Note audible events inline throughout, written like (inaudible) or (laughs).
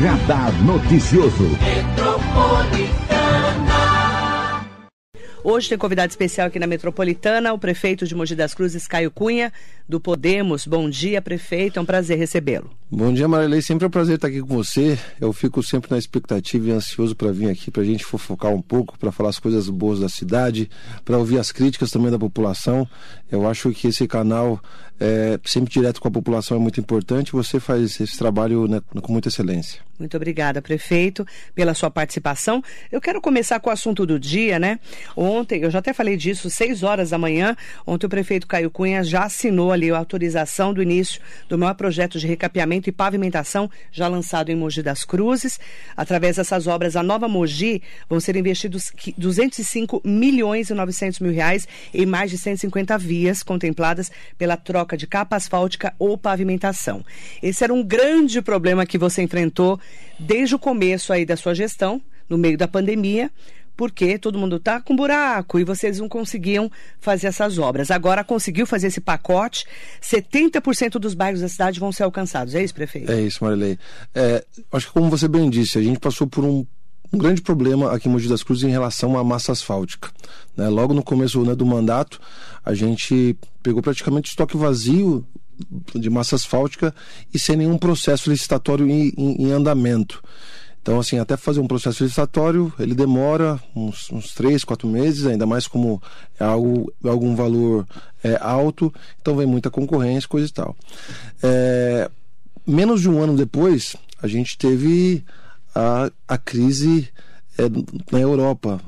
Radar Noticioso. Hoje tem convidado especial aqui na Metropolitana, o prefeito de Mogi das Cruzes, Caio Cunha, do Podemos. Bom dia, prefeito. É um prazer recebê-lo. Bom dia, Marilei. Sempre é um prazer estar aqui com você. Eu fico sempre na expectativa e ansioso para vir aqui, para a gente fofocar um pouco, para falar as coisas boas da cidade, para ouvir as críticas também da população. Eu acho que esse canal, é, sempre direto com a população, é muito importante. Você faz esse trabalho né, com muita excelência. Muito obrigada, prefeito, pela sua participação. Eu quero começar com o assunto do dia, né? Ontem, eu já até falei disso, seis horas da manhã, ontem o prefeito Caio Cunha já assinou ali a autorização do início do maior projeto de recapeamento e pavimentação já lançado em Mogi das Cruzes. Através dessas obras, a nova Mogi vão ser investidos 205 milhões e 900 mil reais em mais de 150 vias contempladas pela troca de capa asfáltica ou pavimentação. Esse era um grande problema que você enfrentou desde o começo aí da sua gestão, no meio da pandemia, porque todo mundo está com buraco e vocês não conseguiam fazer essas obras. Agora conseguiu fazer esse pacote, 70% dos bairros da cidade vão ser alcançados. É isso, prefeito? É isso, Marilei. É, acho que como você bem disse, a gente passou por um, um grande problema aqui em Mogi das Cruzes em relação à massa asfáltica. Né? Logo no começo né, do mandato, a gente pegou praticamente estoque vazio de massa asfáltica e sem nenhum processo licitatório em, em, em andamento. Então, assim, até fazer um processo licitatório, ele demora uns, uns três, quatro meses, ainda mais como é algo, algum valor é, alto, então vem muita concorrência, coisa e tal. É, menos de um ano depois, a gente teve a, a crise é, na Europa,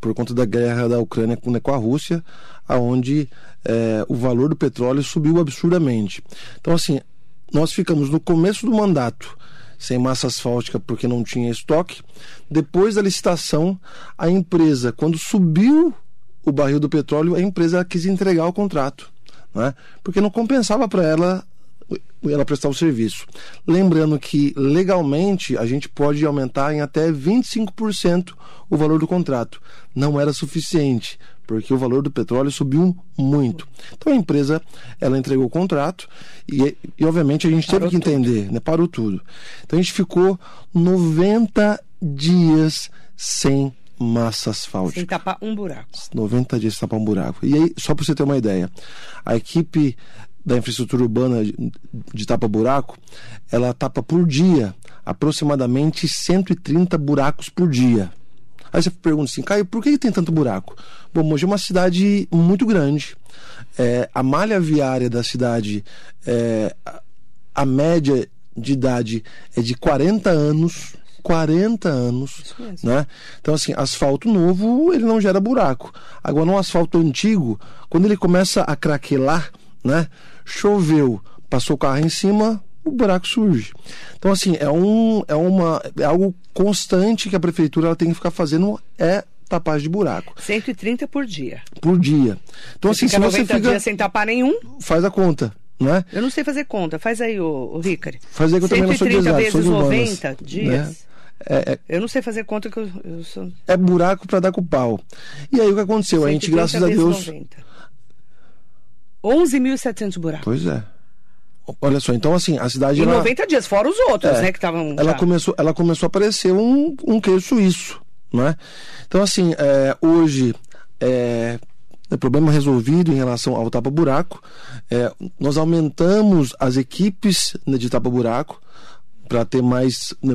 por conta da guerra da Ucrânia com, né, com a Rússia, aonde é, o valor do petróleo subiu absurdamente. Então, assim, nós ficamos no começo do mandato sem massa asfáltica porque não tinha estoque. Depois da licitação, a empresa, quando subiu o barril do petróleo, a empresa quis entregar o contrato, né? porque não compensava para ela ela prestar o serviço. Lembrando que legalmente a gente pode aumentar em até 25% o valor do contrato. Não era suficiente, porque o valor do petróleo subiu muito. Então a empresa ela entregou o contrato e, e obviamente a gente parou teve que entender, tudo. né? Parou tudo. Então a gente ficou 90 dias sem massa asfáltica. Sem tapar um buraco. 90 dias sem tapar um buraco. E aí, só para você ter uma ideia, a equipe da infraestrutura urbana de tapa-buraco, ela tapa por dia aproximadamente 130 buracos por dia. Aí você pergunta assim, Caio, por que tem tanto buraco? Bom, Mogi é uma cidade muito grande. É, a malha viária da cidade, é, a média de idade é de 40 anos. 40 anos, né? Então assim, asfalto novo, ele não gera buraco. Agora no asfalto antigo, quando ele começa a craquelar, né? Choveu, passou o carro em cima, o buraco surge. Então, assim, é, um, é, uma, é algo constante que a prefeitura ela tem que ficar fazendo é tapar de buraco. 130 por dia. Por dia. Então, você assim, se você fica... dias sem tapar nenhum... Faz a conta. Não é? Eu não sei fazer conta. Faz aí, o, o Ricari. Faz aí que eu também não sou de exato, vezes sou 90 dias. Né? É, é, eu não sei fazer conta que eu, eu sou... É buraco para dar com pau. E aí o que aconteceu? A gente, graças a Deus... 11.700 buracos. Pois é. Olha só, então assim, a cidade. Em ela, 90 dias, fora os outros, é, né? Que estavam. Ela começou, ela começou a aparecer um, um queijo suíço, não é? Então, assim, é, hoje. É, é problema resolvido em relação ao tapa-buraco. É, nós aumentamos as equipes né, de tapa-buraco para ter mais. Né,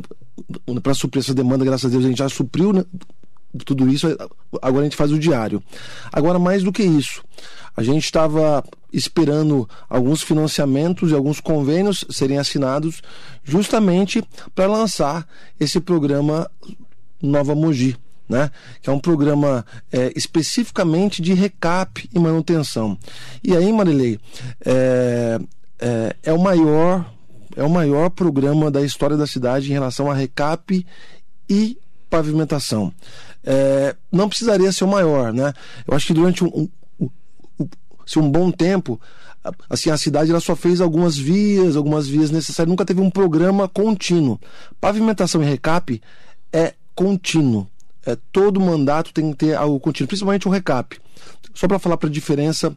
para suprir essa demanda, graças a Deus, a gente já supriu né, tudo isso, agora a gente faz o diário. Agora, mais do que isso, a gente estava esperando alguns financiamentos e alguns convênios serem assinados justamente para lançar esse programa Nova Mogi. Né? que é um programa é, especificamente de recap e manutenção. E aí, Marilei, é, é, é, o maior é o maior programa da história da cidade em relação a recap e pavimentação. É, não precisaria ser o maior, né? Eu acho que durante um, um, um bom tempo, assim, a cidade ela só fez algumas vias, algumas vias necessárias, nunca teve um programa contínuo. Pavimentação e recap é contínuo. É, todo mandato tem que ter algo contínuo, principalmente o recap. Só para falar para a diferença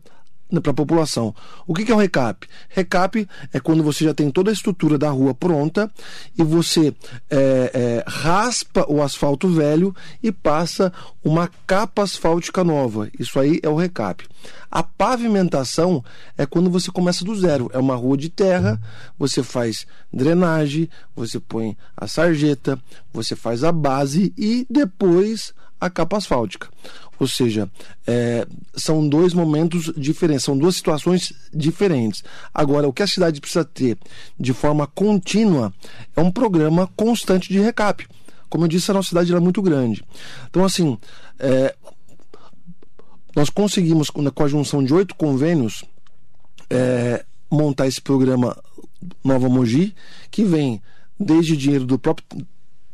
para a população. O que, que é o recap? Recap é quando você já tem toda a estrutura da rua pronta e você é, é, raspa o asfalto velho e passa uma capa asfáltica nova. Isso aí é o recap. A pavimentação é quando você começa do zero. É uma rua de terra, você faz drenagem, você põe a sarjeta, você faz a base e depois a capa asfáltica. Ou seja, é, são dois momentos diferentes, são duas situações diferentes. Agora, o que a cidade precisa ter de forma contínua é um programa constante de recap. Como eu disse, a nossa cidade é muito grande. Então, assim, é, nós conseguimos, com a junção de oito convênios, é, montar esse programa Nova Mogi, que vem desde dinheiro do próprio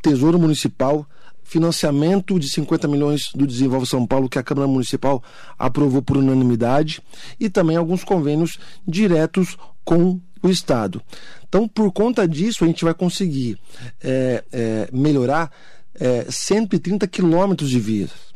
Tesouro Municipal, financiamento de 50 milhões do Desenvolve São Paulo, que a Câmara Municipal aprovou por unanimidade, e também alguns convênios diretos com o Estado. Então, por conta disso, a gente vai conseguir é, é, melhorar é, 130 quilômetros de vias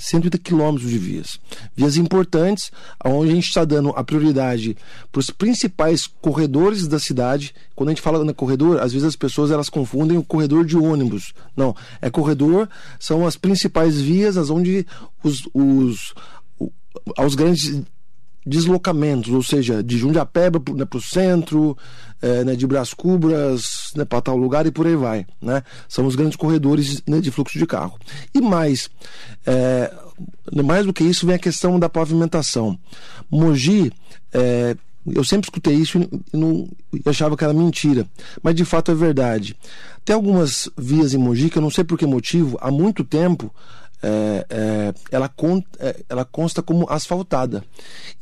130 quilômetros de vias. Vias importantes, onde a gente está dando a prioridade para os principais corredores da cidade. Quando a gente fala no corredor, às vezes as pessoas elas confundem o corredor de ônibus. Não, é corredor, são as principais vias, as onde os, os, os grandes deslocamentos, ou seja, de Jundiapeba né, para o centro, é, né, de Brás Cubras né, para tal lugar e por aí vai. Né? São os grandes corredores né, de fluxo de carro. E mais, é, mais do que isso, vem a questão da pavimentação. Mogi, é, eu sempre escutei isso e não achava que era mentira, mas de fato é verdade. Tem algumas vias em Mogi que eu não sei por que motivo, há muito tempo é, é, ela, con, é, ela consta como asfaltada.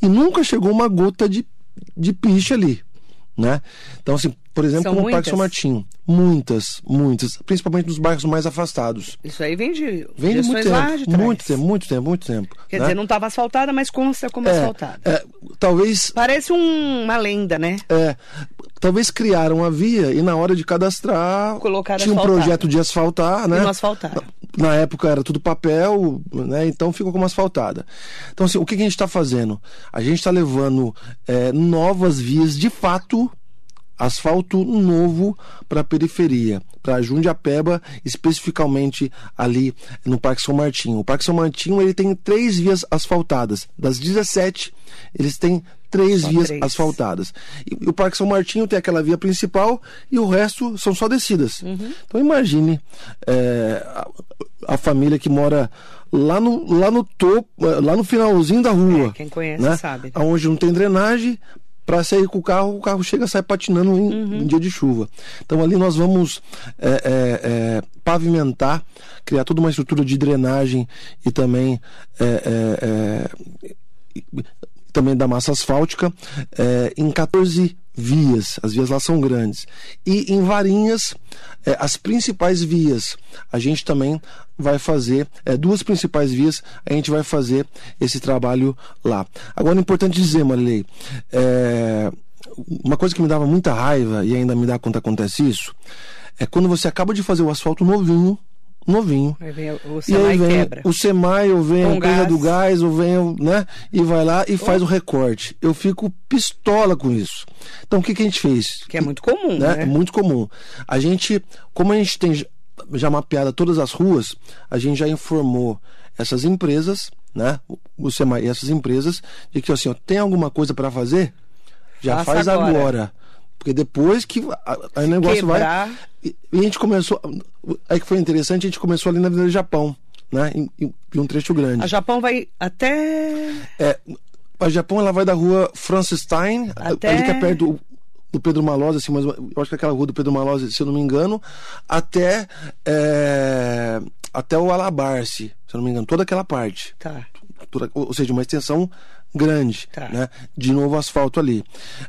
E nunca chegou uma gota de, de piche ali. Né? Então, assim, por exemplo, São como muitas? o Parque São Martinho. Muitas, muitas. Principalmente nos bairros mais afastados. Isso aí vem de, vem de muito tempo. Muito tempo, muito tempo, muito tempo. Quer né? dizer, não estava asfaltada, mas consta como é, asfaltada. É, talvez. Parece um, uma lenda, né? É. Talvez criaram a via e na hora de cadastrar Colocaram tinha um projeto de asfaltar, né? E não asfaltaram. Na, época era tudo papel, né? Então ficou como asfaltada. Então, assim, o que, que a gente está fazendo? A gente está levando é, novas vias de fato asfalto novo para a periferia, para Jundiapeba, especificamente ali no Parque São Martinho. O Parque São Martinho ele tem três vias asfaltadas. Das 17, eles têm três só vias três. asfaltadas. E, o Parque São Martinho tem aquela via principal e o resto são só descidas. Uhum. Então imagine é, a, a, família que mora lá no, lá no topo, lá no finalzinho da rua. É, quem conhece né? sabe. Onde não tem drenagem, para sair com o carro, o carro chega a sair patinando em, uhum. em dia de chuva. Então ali nós vamos é, é, é, pavimentar, criar toda uma estrutura de drenagem e também é, é, é, também da massa asfáltica em 14 vias, as vias lá são grandes. E em Varinhas, é, as principais vias, a gente também vai fazer, é, duas principais vias, a gente vai fazer esse trabalho lá. Agora, é importante dizer, Marilei, é, uma coisa que me dava muita raiva, e ainda me dá quando acontece isso, é quando você acaba de fazer o asfalto novinho, novinho. Aí vem o Semai e vem quebra. o Semai, ou vem Com a empresa do gás, ou vem, né? E vai lá e faz o recorte. Eu fico pistola com isso. Então o que, que a gente fez? Que é muito comum, né? né? É muito comum. A gente, como a gente tem já mapeado todas as ruas, a gente já informou essas empresas, né? O Semai e essas empresas, de que assim, ó, tem alguma coisa para fazer? Já Faça faz agora. agora. Porque depois que o negócio Quebrar. vai. E, e, a gente começou. Aí que foi interessante, a gente começou ali na Avenida Japão, né? Em, em, um trecho grande. A Japão vai até. É, a Japão ela vai da rua Francis Stein, até... ali que é perto do, do Pedro Malose, assim, mas eu acho que é aquela rua do Pedro Malose, se eu não me engano, até. É, até o Alabarce, se eu não me engano, toda aquela parte. Tá. Toda, ou seja, uma extensão grande, tá. né? De novo asfalto ali.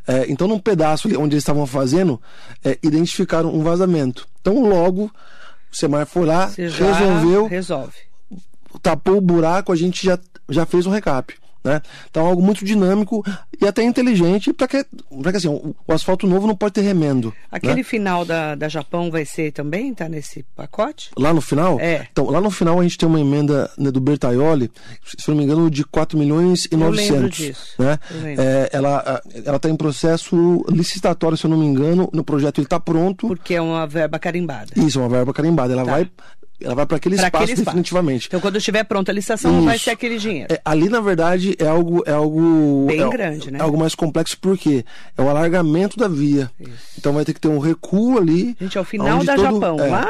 É, então, num pedaço ali onde eles estavam fazendo, é, identificaram um vazamento. Então, logo, o Semar foi lá, resolveu, resolve. tapou o buraco, a gente já, já fez um recap. Né? Então, algo muito dinâmico e até inteligente para que, pra que assim, o, o, asfalto novo não pode ter remendo. Aquele né? final da, da Japão vai ser também? Tá nesse pacote? Lá no final? É. Então, lá no final a gente tem uma emenda né, do Bertaioli, se não me engano, de 4 milhões e Eu 900. lembro disso. Né? Eu lembro. É, ela está em processo licitatório, se eu não me engano. No projeto ele está pronto. Porque é uma verba carimbada. Isso, uma verba carimbada. Ela Tá. vai. Ela vai para aquele, aquele espaço. definitivamente. Então, quando estiver pronta a licitação, não vai Isso. ser aquele dinheiro. É, ali, na verdade, é algo. É algo Bem é, grande, né? É algo mais complexo, porque é o alargamento da via. Então vai ter que ter um recuo ali. Gente, é o final da todo- Japão. Lá.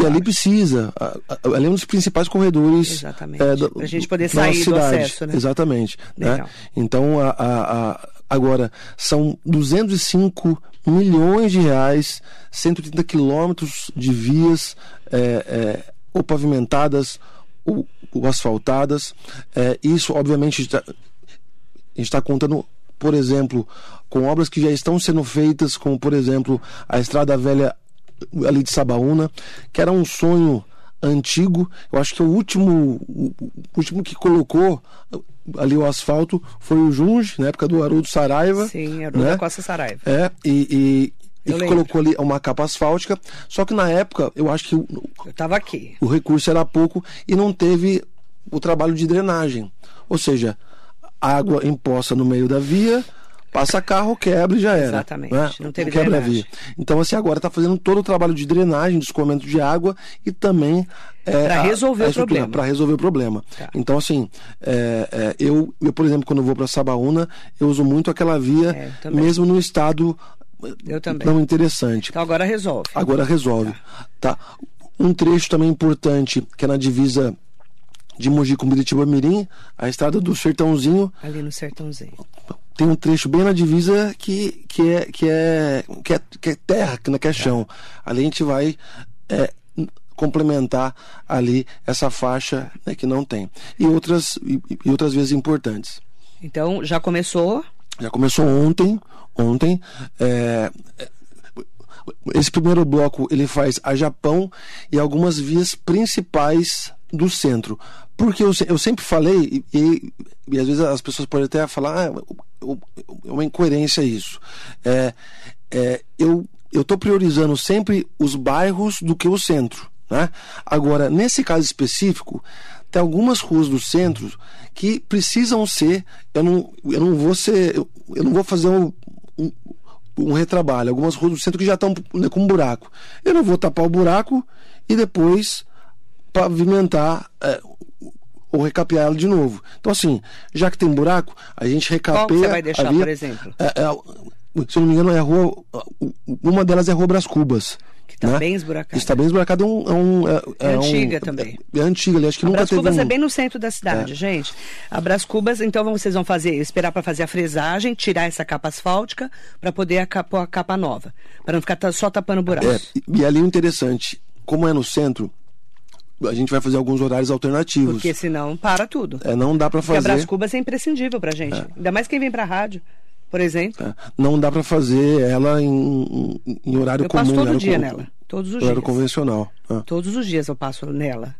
E ali precisa. a- a- Ali é um dos principais corredores. Exatamente. É, da- Pra gente poder sair do acesso, né? Exatamente. né? Então, a, a- a- agora, são 205 milhões de reais, 130 quilômetros de vias é, é, ou pavimentadas ou, ou asfaltadas. É, isso, obviamente, a gente está contando, por exemplo, com obras que já estão sendo feitas, como por exemplo a Estrada Velha ali de Sabaúna, que era um sonho antigo. Eu acho que o último, o último que colocou ali o asfalto foi o Junge, na época do Haroldo Saraiva. Sim, era o né? Costa Saraiva. É, e, e, e colocou ali uma capa asfáltica. Só que na época, eu acho que o, Eu tava aqui. o recurso era pouco e não teve o trabalho de drenagem. Ou seja, água imposta no meio da via, passa carro, quebra e já era. Exatamente, né? não teve quebra drenagem. via. Então, assim, agora está fazendo todo o trabalho de drenagem, de escoamento de água e também. É, Pra a- resolver a o problema. Para resolver o problema. Tá. Então, assim, é, é, eu, eu, por exemplo, quando eu vou para Sabaúna, eu uso muito aquela via, É, mesmo no estado não interessante. Então agora resolve. Agora resolve. Tá. Um trecho também importante, que é na divisa de Mogi com Biritiba Mirim, a estrada do Sertãozinho, Ali no sertãozinho. tem um trecho bem na divisa que, que, é, que, é, que, é, que é terra, que não é chão. Ali a gente vai é, complementar ali essa faixa né, que não tem. E outras, e, e outras vezes importantes. Então já começou. Já começou ontem. Ontem. é, esse primeiro bloco ele faz a Japão e algumas vias principais do centro. Porque eu, eu sempre falei, e, e- às vezes as pessoas podem até falar, ah, é uma incoerência isso. É, é, eu estou priorizando sempre os bairros do que o centro. Né? Agora, nesse caso específico, tem algumas ruas do centro que precisam ser. Eu não, eu não vou ser. Eu, eu não vou fazer um, um, um retrabalho. Algumas ruas do centro que já estão né, com buraco. Eu não vou tapar o buraco e depois pavimentar é, ou recapear ela de novo. Então, assim, já que tem buraco, a gente recapeia. Qual você vai deixar, via. por exemplo? É, é, se eu não me engano, é a rua. Uma delas é a Rua Brás Cubas. Que tá né? bem esburacada. Está bem esburacada. É, um, é, um, é, É um- antiga também. É, é antiga ali, acho que A nunca Brás teve Cubas um... é bem no centro da cidade, gente. A Brás Cubas, então vocês vão fazer, esperar para fazer a fresagem, tirar essa capa asfáltica para poder a capa, pôr a capa nova, para não ficar só tapando buraco. É, e- e ali o interessante, como é no centro, a gente vai fazer alguns horários alternativos. Porque senão para tudo. É, não dá para Porque a fazer. Brás Cubas é imprescindível pra gente. Ainda mais quem vem pra rádio, por exemplo. é, não dá para fazer ela em, em- horário Eu comum. passo todo horário dia com- nela. Todos os Horário dias. convencional. é. Todos os dias eu passo nela.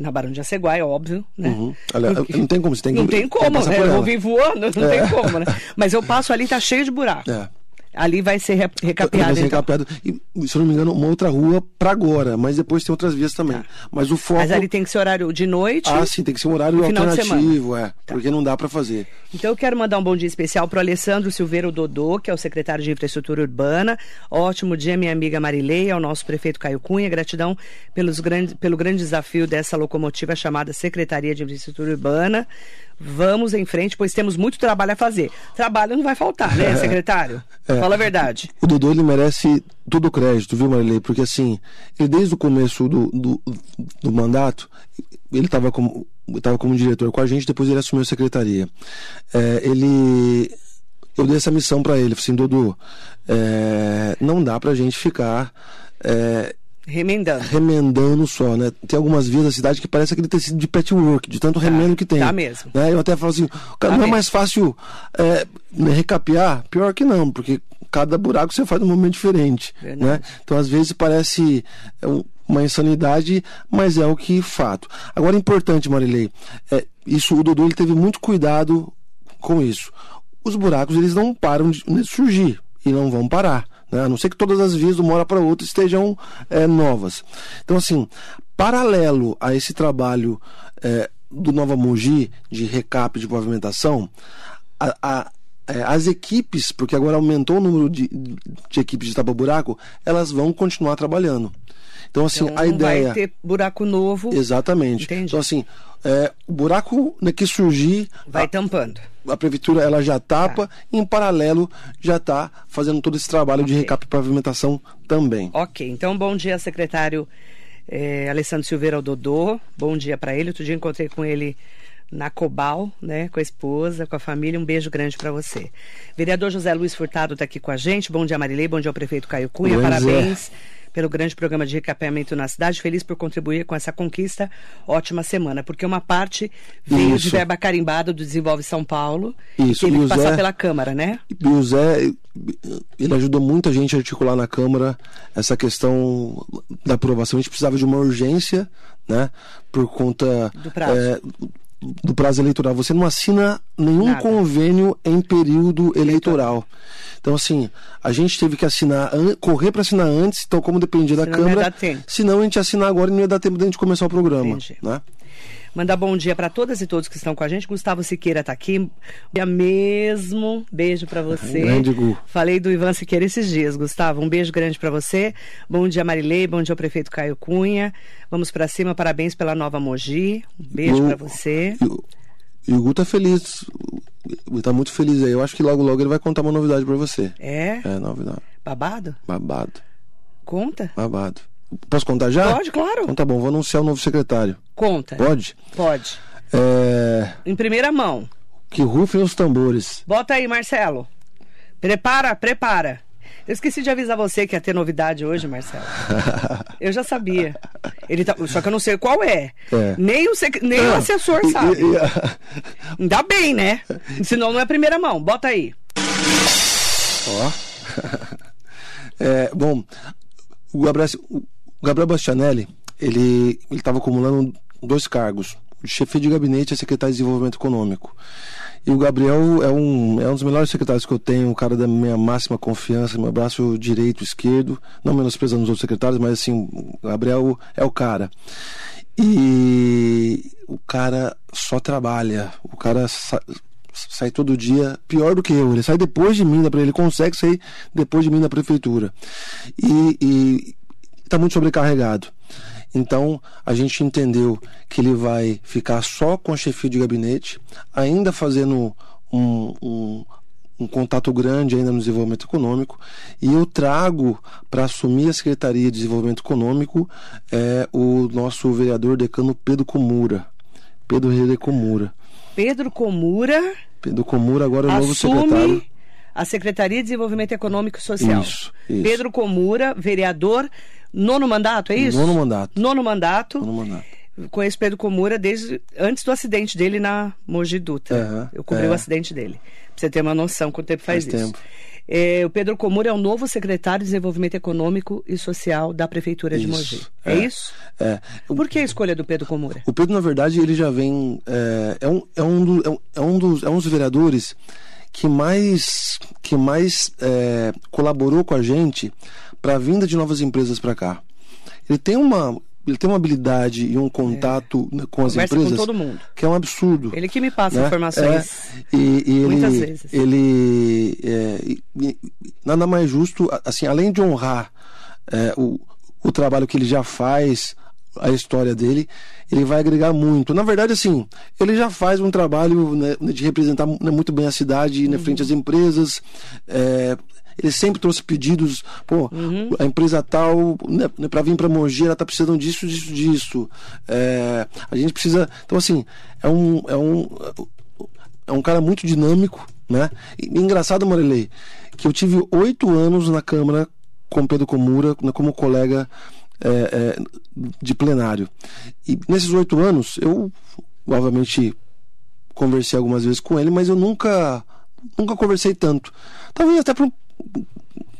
Na Barão de Aceguai, óbvio, né? Uhum. Aliás, Porque- não tem como, você tem que- Não tem como, né? Eu vou vir voando, não tem como, né? Mas eu passo ali, tá cheio de buraco. É. Ali vai ser re- Vai recapeado, ser então. recapeado. E, se eu não me engano, uma outra rua para agora, mas depois tem outras vias também. Mas o foco. Tá. Mas ali tem que ser horário de noite. Ah, sim, tem que ser um horário alternativo, é. Porque não dá para fazer. Então eu quero mandar um bom dia especial para o Alessandro Silveira Dodô, que é o secretário de Infraestrutura Urbana. Ótimo dia, minha amiga Marileia, ao nosso prefeito Caio Cunha. Gratidão pelos grande, pelo grande desafio dessa locomotiva chamada Secretaria de Infraestrutura Urbana. Vamos em frente, pois temos muito trabalho a fazer. Trabalho não vai faltar, né, (laughs) secretário? Fala a verdade. O Dodô ele merece todo o crédito, viu, Marilei? Porque assim, ele desde o começo do, do, do mandato, ele estava como, tava como diretor com a gente, depois ele assumiu a secretaria. É, ele. Eu dei essa missão para ele, falei assim, Dodô, é, não dá pra gente ficar. é, Remendando. remendando só, né? Tem algumas vias da cidade que parece aquele tecido de patchwork, de tanto remendo que tem. tá mesmo. Né? Eu até falo assim, cara, Tá não é mesmo. mais fácil é, né, recapear? Pior que não, porque cada buraco você faz num momento diferente. Verdade. Né? Então, às vezes, parece é, um, uma insanidade, mas é o que fato. Agora, importante, Marilei, é, isso o Dodô ele teve muito cuidado com isso. Os buracos eles não param de surgir e não vão parar. Né? A não ser que todas as vias de uma hora para outra estejam é, novas. Então, assim, paralelo a esse trabalho é, do Nova Mogi de recap de pavimentação, a, a, é, as equipes, porque agora aumentou o número de, de equipes de tapa-buraco, elas vão continuar trabalhando. Então, assim, Então, a ideia. vai ter buraco novo, Exatamente. Entendi. Então, assim, é, o buraco né, que surgir, vai tampando. a prefeitura ela já tapa e em paralelo já está fazendo todo esse trabalho de Ok. recap e pavimentação também. Ok, então bom dia, secretário eh, Alessandro Silveira Dodô. Bom dia para ele. Outro dia encontrei com ele na Cobal, né, com a esposa, com a família. Um beijo grande para você. Vereador José Luiz Furtado está aqui com a gente. Bom dia, Marilei. Bom dia ao prefeito Caio Cunha. Bom dia. Parabéns pelo grande programa de recapeamento na cidade. Feliz por contribuir com essa conquista. Ótima semana, porque uma parte veio de Isso. verba carimbada do Desenvolve São Paulo. Isso, E teve que passar Zé- pela Câmara, né? E o Zé, ele ajudou muita gente a articular na Câmara essa questão da aprovação. A gente precisava de uma urgência, né? Por conta Do prazo. é, do prazo eleitoral. Você não assina nenhum Nada. convênio em período eleitoral. Então, assim, a gente teve que assinar, correr para assinar antes, então, como dependia da Senão Câmara, senão a gente assinar agora e não ia dar tempo de a gente começar o programa. Entendi. Né? Mandar bom dia para todas e todos que estão com a gente. Gustavo Siqueira tá aqui. Dia mesmo. Beijo para você. Grande Gu. Falei do Ivan Siqueira esses dias, Gustavo. Um beijo grande para você. Bom dia, Marilei. Bom dia ao prefeito Caio Cunha. Vamos para cima. Parabéns pela nova Mogi. Um beijo para você. E, o- e o Gu tá feliz. Tá muito feliz aí. Eu acho que logo, logo ele vai contar uma novidade para você. É? É, novidade. Babado? Babado. Conta? Babado. Posso contar já? Pode, claro. Então tá bom, vou anunciar o novo secretário. Conta. Pode? Pode. É... Em primeira mão. Que rufem os tambores. Bota aí, Marcelo. Prepara, prepara. Eu esqueci de avisar você que ia ter novidade hoje, Marcelo. (laughs) Eu já sabia. Ele tá- Só que eu não sei qual é. É. Nem o, sec- nem o assessor e- sabe. e- e- Ainda bem, né? Senão não é primeira mão. Bota aí. Ó. (laughs) É, bom, o Gabriel, o Gabriel Bastianelli, ele estava acumulando dois cargos, chefe de gabinete e secretário de desenvolvimento econômico. E o Gabriel é um, é um dos melhores secretários que eu tenho, um cara da minha máxima confiança, meu braço direito, esquerdo, não menosprezando os outros secretários, mas assim, o Gabriel é o cara. E o cara só trabalha, o cara sa- sai todo dia pior do que eu. Ele sai depois de mim, ele consegue sair depois de mim da prefeitura. E, e tá muito sobrecarregado. Então a gente entendeu que ele vai ficar só com a chefia de gabinete, ainda fazendo um, um, um contato grande ainda no desenvolvimento econômico. E eu trago para assumir a Secretaria de Desenvolvimento Econômico é, o nosso vereador decano Pedro Comura. Pedro Rede Comura. Pedro Comura Pedro Comura agora é o novo secretário. A Secretaria de Desenvolvimento Econômico e Social. Isso, isso. Pedro Comura, vereador, nono mandato, é isso? Nono mandato. Nono mandato. Nono mandato. Conheço Pedro Comura desde antes do acidente dele na Mogi Dutra. Aham, Eu cobri é. o acidente dele. Pra você ter uma noção quanto tempo faz, Faz isso. tempo. É, o Pedro Comura é o novo secretário de Desenvolvimento Econômico e Social da Prefeitura de Isso, Mogi. É, é. isso? É. Por que a escolha do Pedro Comura? o Pedro, na verdade, ele já vem. É, é, um, é, um, do- é, um, é um dos, é um dos vereadores que mais, que mais é, colaborou com a gente para a vinda de novas empresas para cá. Ele tem uma. Ele tem uma habilidade e um contato né, com as É. Conversa empresas com todo mundo. que é um absurdo. Ele que me passa né? informações. É, e, e ele, Muitas vezes. Ele é, e- nada mais justo, assim, além de honrar é, o, o trabalho que ele já faz, a história dele, ele vai agregar muito. Na verdade, assim, ele já faz um trabalho né, de representar né, muito bem a cidade Uhum. na frente às empresas. é, ele sempre trouxe pedidos, pô, Uhum. a empresa tal, né, para vir para Mogi, ela tá precisando disso, disso, disso. É, a gente precisa. Então, assim, é um, é um, é um cara muito dinâmico, né? E, engraçado, Marilei, que eu tive oito anos na Câmara com Pedro Comura, né, como colega é, é, de plenário. E nesses oito anos, eu, obviamente, conversei algumas vezes com ele, mas eu nunca, nunca conversei tanto. Talvez até por,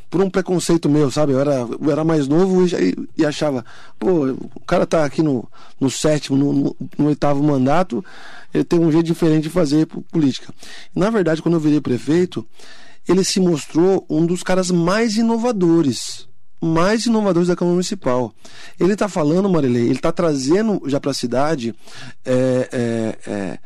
por um preconceito meu, sabe? Eu era, eu era mais novo e, e achava, pô, o cara tá aqui no, no sétimo, no, no, no, oitavo mandato, ele tem um jeito diferente de fazer política. Na verdade, quando eu virei prefeito, ele se mostrou um dos caras mais inovadores mais inovadores da Câmara Municipal. Ele está falando, Marilei, ele está trazendo já para a cidade é, é, é,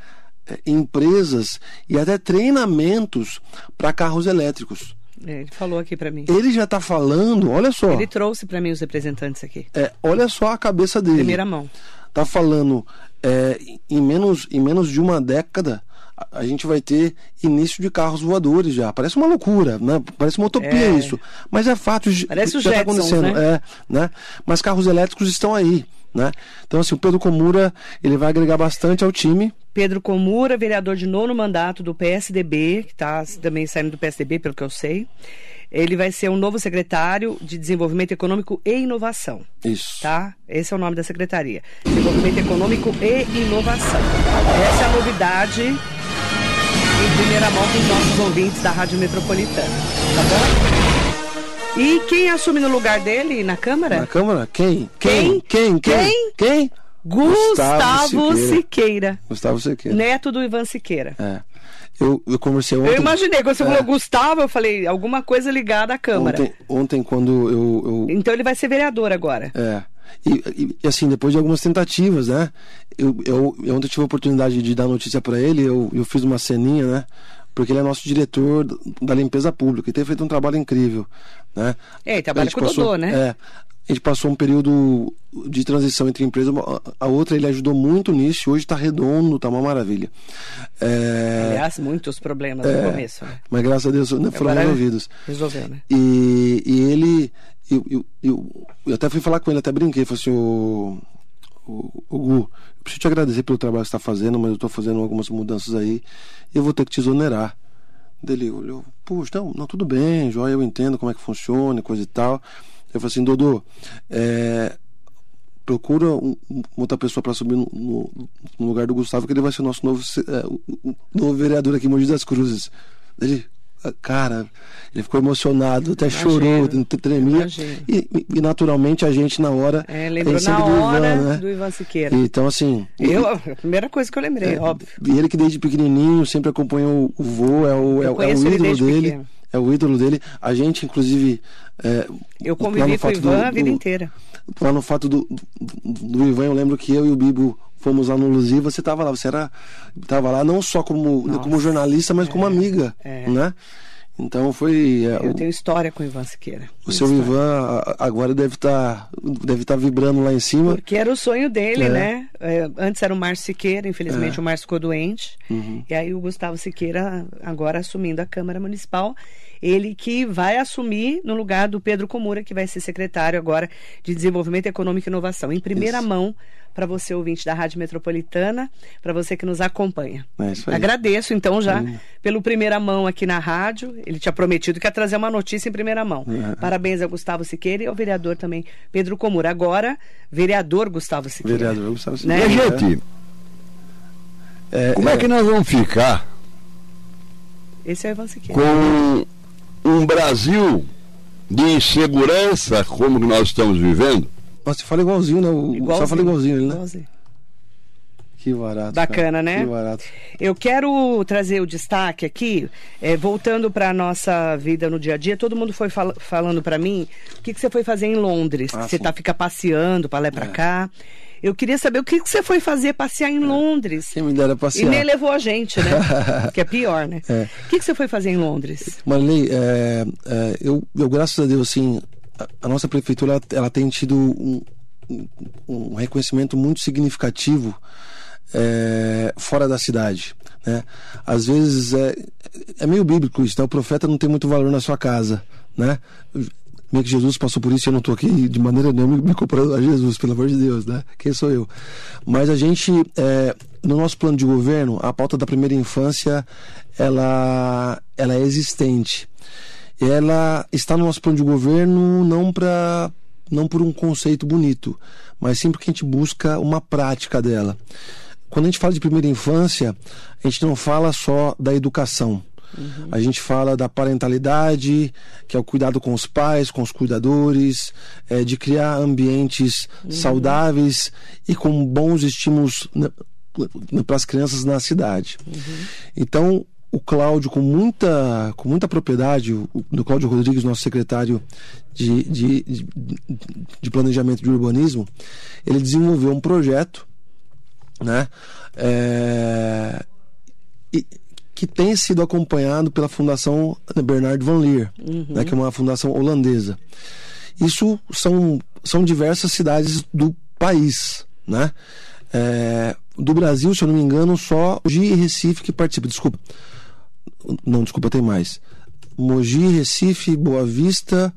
é, empresas e até treinamentos para carros elétricos. É, ele falou aqui para mim. Ele já está falando, olha só. Ele trouxe para mim os representantes aqui. É, olha só a cabeça dele. Primeira mão. Tá falando é, em menos em menos de uma década a gente vai ter início de carros voadores já. Parece uma loucura, né? Parece uma utopia é. isso. Mas é fato de Parece já está acontecendo. Né? É, né? Mas carros elétricos estão aí. Né? Então, assim, o Pedro Comura ele vai agregar bastante ao time. Pedro Comura, vereador de nono mandato do PSDB, que está também saindo do PSDB, pelo que eu sei. Ele vai ser um novo secretário de Desenvolvimento Econômico e Inovação. Isso. Tá? Esse é o nome da secretaria. Desenvolvimento Econômico e Inovação. Essa é a novidade primeira mão para os nossos ouvintes da Rádio Metropolitana. Tá bom? E quem assume no lugar dele na Câmara? Na Câmara? Quem? Quem? Quem? Quem? Quem? quem? Gustavo, Gustavo Siqueira. Siqueira. Gustavo Siqueira. Neto do Ivan Siqueira. É. Eu, eu conversei ontem. Eu imaginei, quando você é. falou Gustavo, eu falei alguma coisa ligada à Câmara. Ontem, ontem quando eu, eu, Então ele vai ser vereador agora. É. E, e, assim, depois de algumas tentativas, né? Eu, eu, eu ontem tive a oportunidade de dar notícia para ele, eu, eu fiz uma ceninha, né? Porque ele é nosso diretor da limpeza pública e tem feito um trabalho incrível, né? É, ele trabalha com o Dodô, né? É, a gente passou um período de transição entre empresa a outra ele ajudou muito nisso hoje está redondo está uma maravilha é... aliás muitos problemas é... no começo né? mas graças a Deus né, foram resolvidos resolveu né e, e ele eu, eu, eu, até fui falar com ele até brinquei falei assim o, o, o Gu eu preciso te agradecer pelo trabalho que você está fazendo mas eu estou fazendo algumas mudanças aí e eu vou ter que te exonerar dele olhou puxa não, não tudo bem joia eu entendo como é que funciona coisa e tal eu falei assim, Dodô, é, procura um, outra pessoa para subir no, no, no, lugar do Gustavo, que ele vai ser o nosso novo, é, novo vereador aqui em Mogi das Cruzes. Ele, cara, ele ficou emocionado, até Imagino. chorou, tremia. E, e, naturalmente a gente na hora. É, lembrou na hora Ivan, né? do Ivan Siqueira. Então, assim. Eu, a primeira coisa que eu lembrei, é, óbvio. E ele que desde pequenininho sempre acompanhou o voo, é o, é, é o ídolo dele. Pequeno é o ídolo dele. A gente, inclusive. É, eu convivi com o Ivan do, a vida do, inteira. Lá no fato do, do, do, Ivan, eu lembro que eu e o Bibo fomos lá no Luz e você estava lá. Você era, tava lá não só como, como jornalista, mas é, como amiga. É. Né? Então foi. É, eu tenho história com o Ivan Siqueira. O seu história. Ivan agora deve estar tá, deve tá vibrando lá em cima. Porque era o sonho dele, é. né? É, antes era o Márcio Siqueira, infelizmente é. o Márcio ficou doente. Uhum. E aí o Gustavo Siqueira agora assumindo a Câmara Municipal. Ele que vai assumir no lugar do Pedro Comura, que vai ser secretário agora de Desenvolvimento Econômico e Inovação. Em primeira Isso. mão, para você ouvinte da Rádio Metropolitana, para você que nos acompanha. É Agradeço então já é. pelo primeira mão aqui na rádio. Ele tinha prometido que ia trazer uma notícia em primeira mão. É. Parabéns ao Gustavo Siqueira e ao vereador também Pedro Comura. Agora, vereador Gustavo Siqueira. Vereador Gustavo Siqueira. Né? E, gente, é, como é, que nós vamos ficar? Esse é o Ivan Siqueira. Com um Brasil de insegurança como nós estamos vivendo? Nossa, você fala igualzinho, né? O igualzinho, só fala igualzinho ele, né? Igualzinho. Que barato. Bacana, cara. né? Que barato. Eu quero trazer o destaque aqui, é, voltando para a nossa vida no dia a dia. Todo mundo foi fal falando para mim o que, que você foi fazer em Londres. Ah, você tá, fica passeando para lá e para é. cá. Eu queria saber o que, que você foi fazer passear em é. Londres. Quem me dera passear. E nem levou a gente, né? (laughs) que é pior, né? É. O que, que você foi fazer em Londres? Marley, é, eu, eu, graças a Deus, assim, a nossa prefeitura ela tem tido um, um reconhecimento muito significativo é, fora da cidade. Né? Às vezes é, é meio bíblico isso, né? o profeta não tem muito valor na sua casa. Né? Meio que Jesus passou por isso e eu não estou aqui de maneira nenhuma me comparando a Jesus, pelo amor de Deus, né? Quem sou eu? Mas a gente, é, no nosso plano de governo, a pauta da primeira infância, ela, ela é existente ela está no nosso plano de governo não para não por um conceito bonito, mas sim porque a gente busca uma prática dela. Quando a gente fala de primeira infância, a gente não fala só da educação. Uhum. A gente fala da parentalidade, que é o cuidado com os pais, com os cuidadores, é, de criar ambientes uhum. saudáveis e com bons estímulos para as crianças na cidade. Uhum. Então, o Cláudio, com muita, com muita propriedade, o, o Cláudio Rodrigues, nosso secretário de, de, de, de, planejamento de urbanismo, ele desenvolveu um projeto, né, é, e, que tem sido acompanhado pela Fundação Bernard van Leer, uhum. né, que é uma fundação holandesa. Isso são, são diversas cidades do país, né? É, do Brasil, se eu não me engano, só Mogi e Recife que participam. Desculpa. Não, desculpa, tem mais. Mogi, Recife, Boa Vista,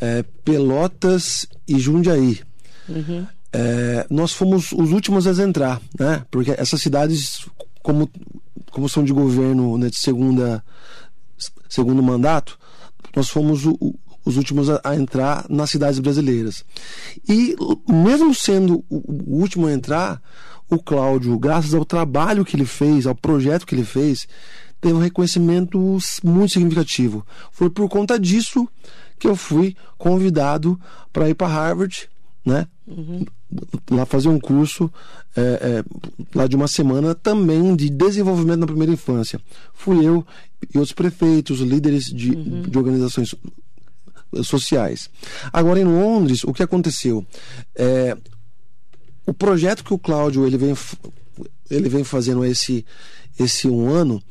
é, Pelotas e Jundiaí. Uhum. É, nós fomos os últimos a entrar, né? Porque essas cidades, como, como são de governo né, de segunda, segundo mandato, nós fomos o, os últimos a, a, entrar nas cidades brasileiras. E mesmo sendo o, o último a entrar, o Cláudio, graças ao trabalho que ele fez, ao projeto que ele fez, teve um reconhecimento muito significativo. Foi por conta disso que eu fui convidado para ir para Harvard, né? Uhum. Lá fazer um curso é, é, lá de uma semana também de desenvolvimento na primeira infância. Fui eu e outros prefeitos, líderes de, uhum. de organizações sociais. Agora em Londres, o que aconteceu? É, o projeto que o Cláudio ele vem, ele vem fazendo esse, esse um ano,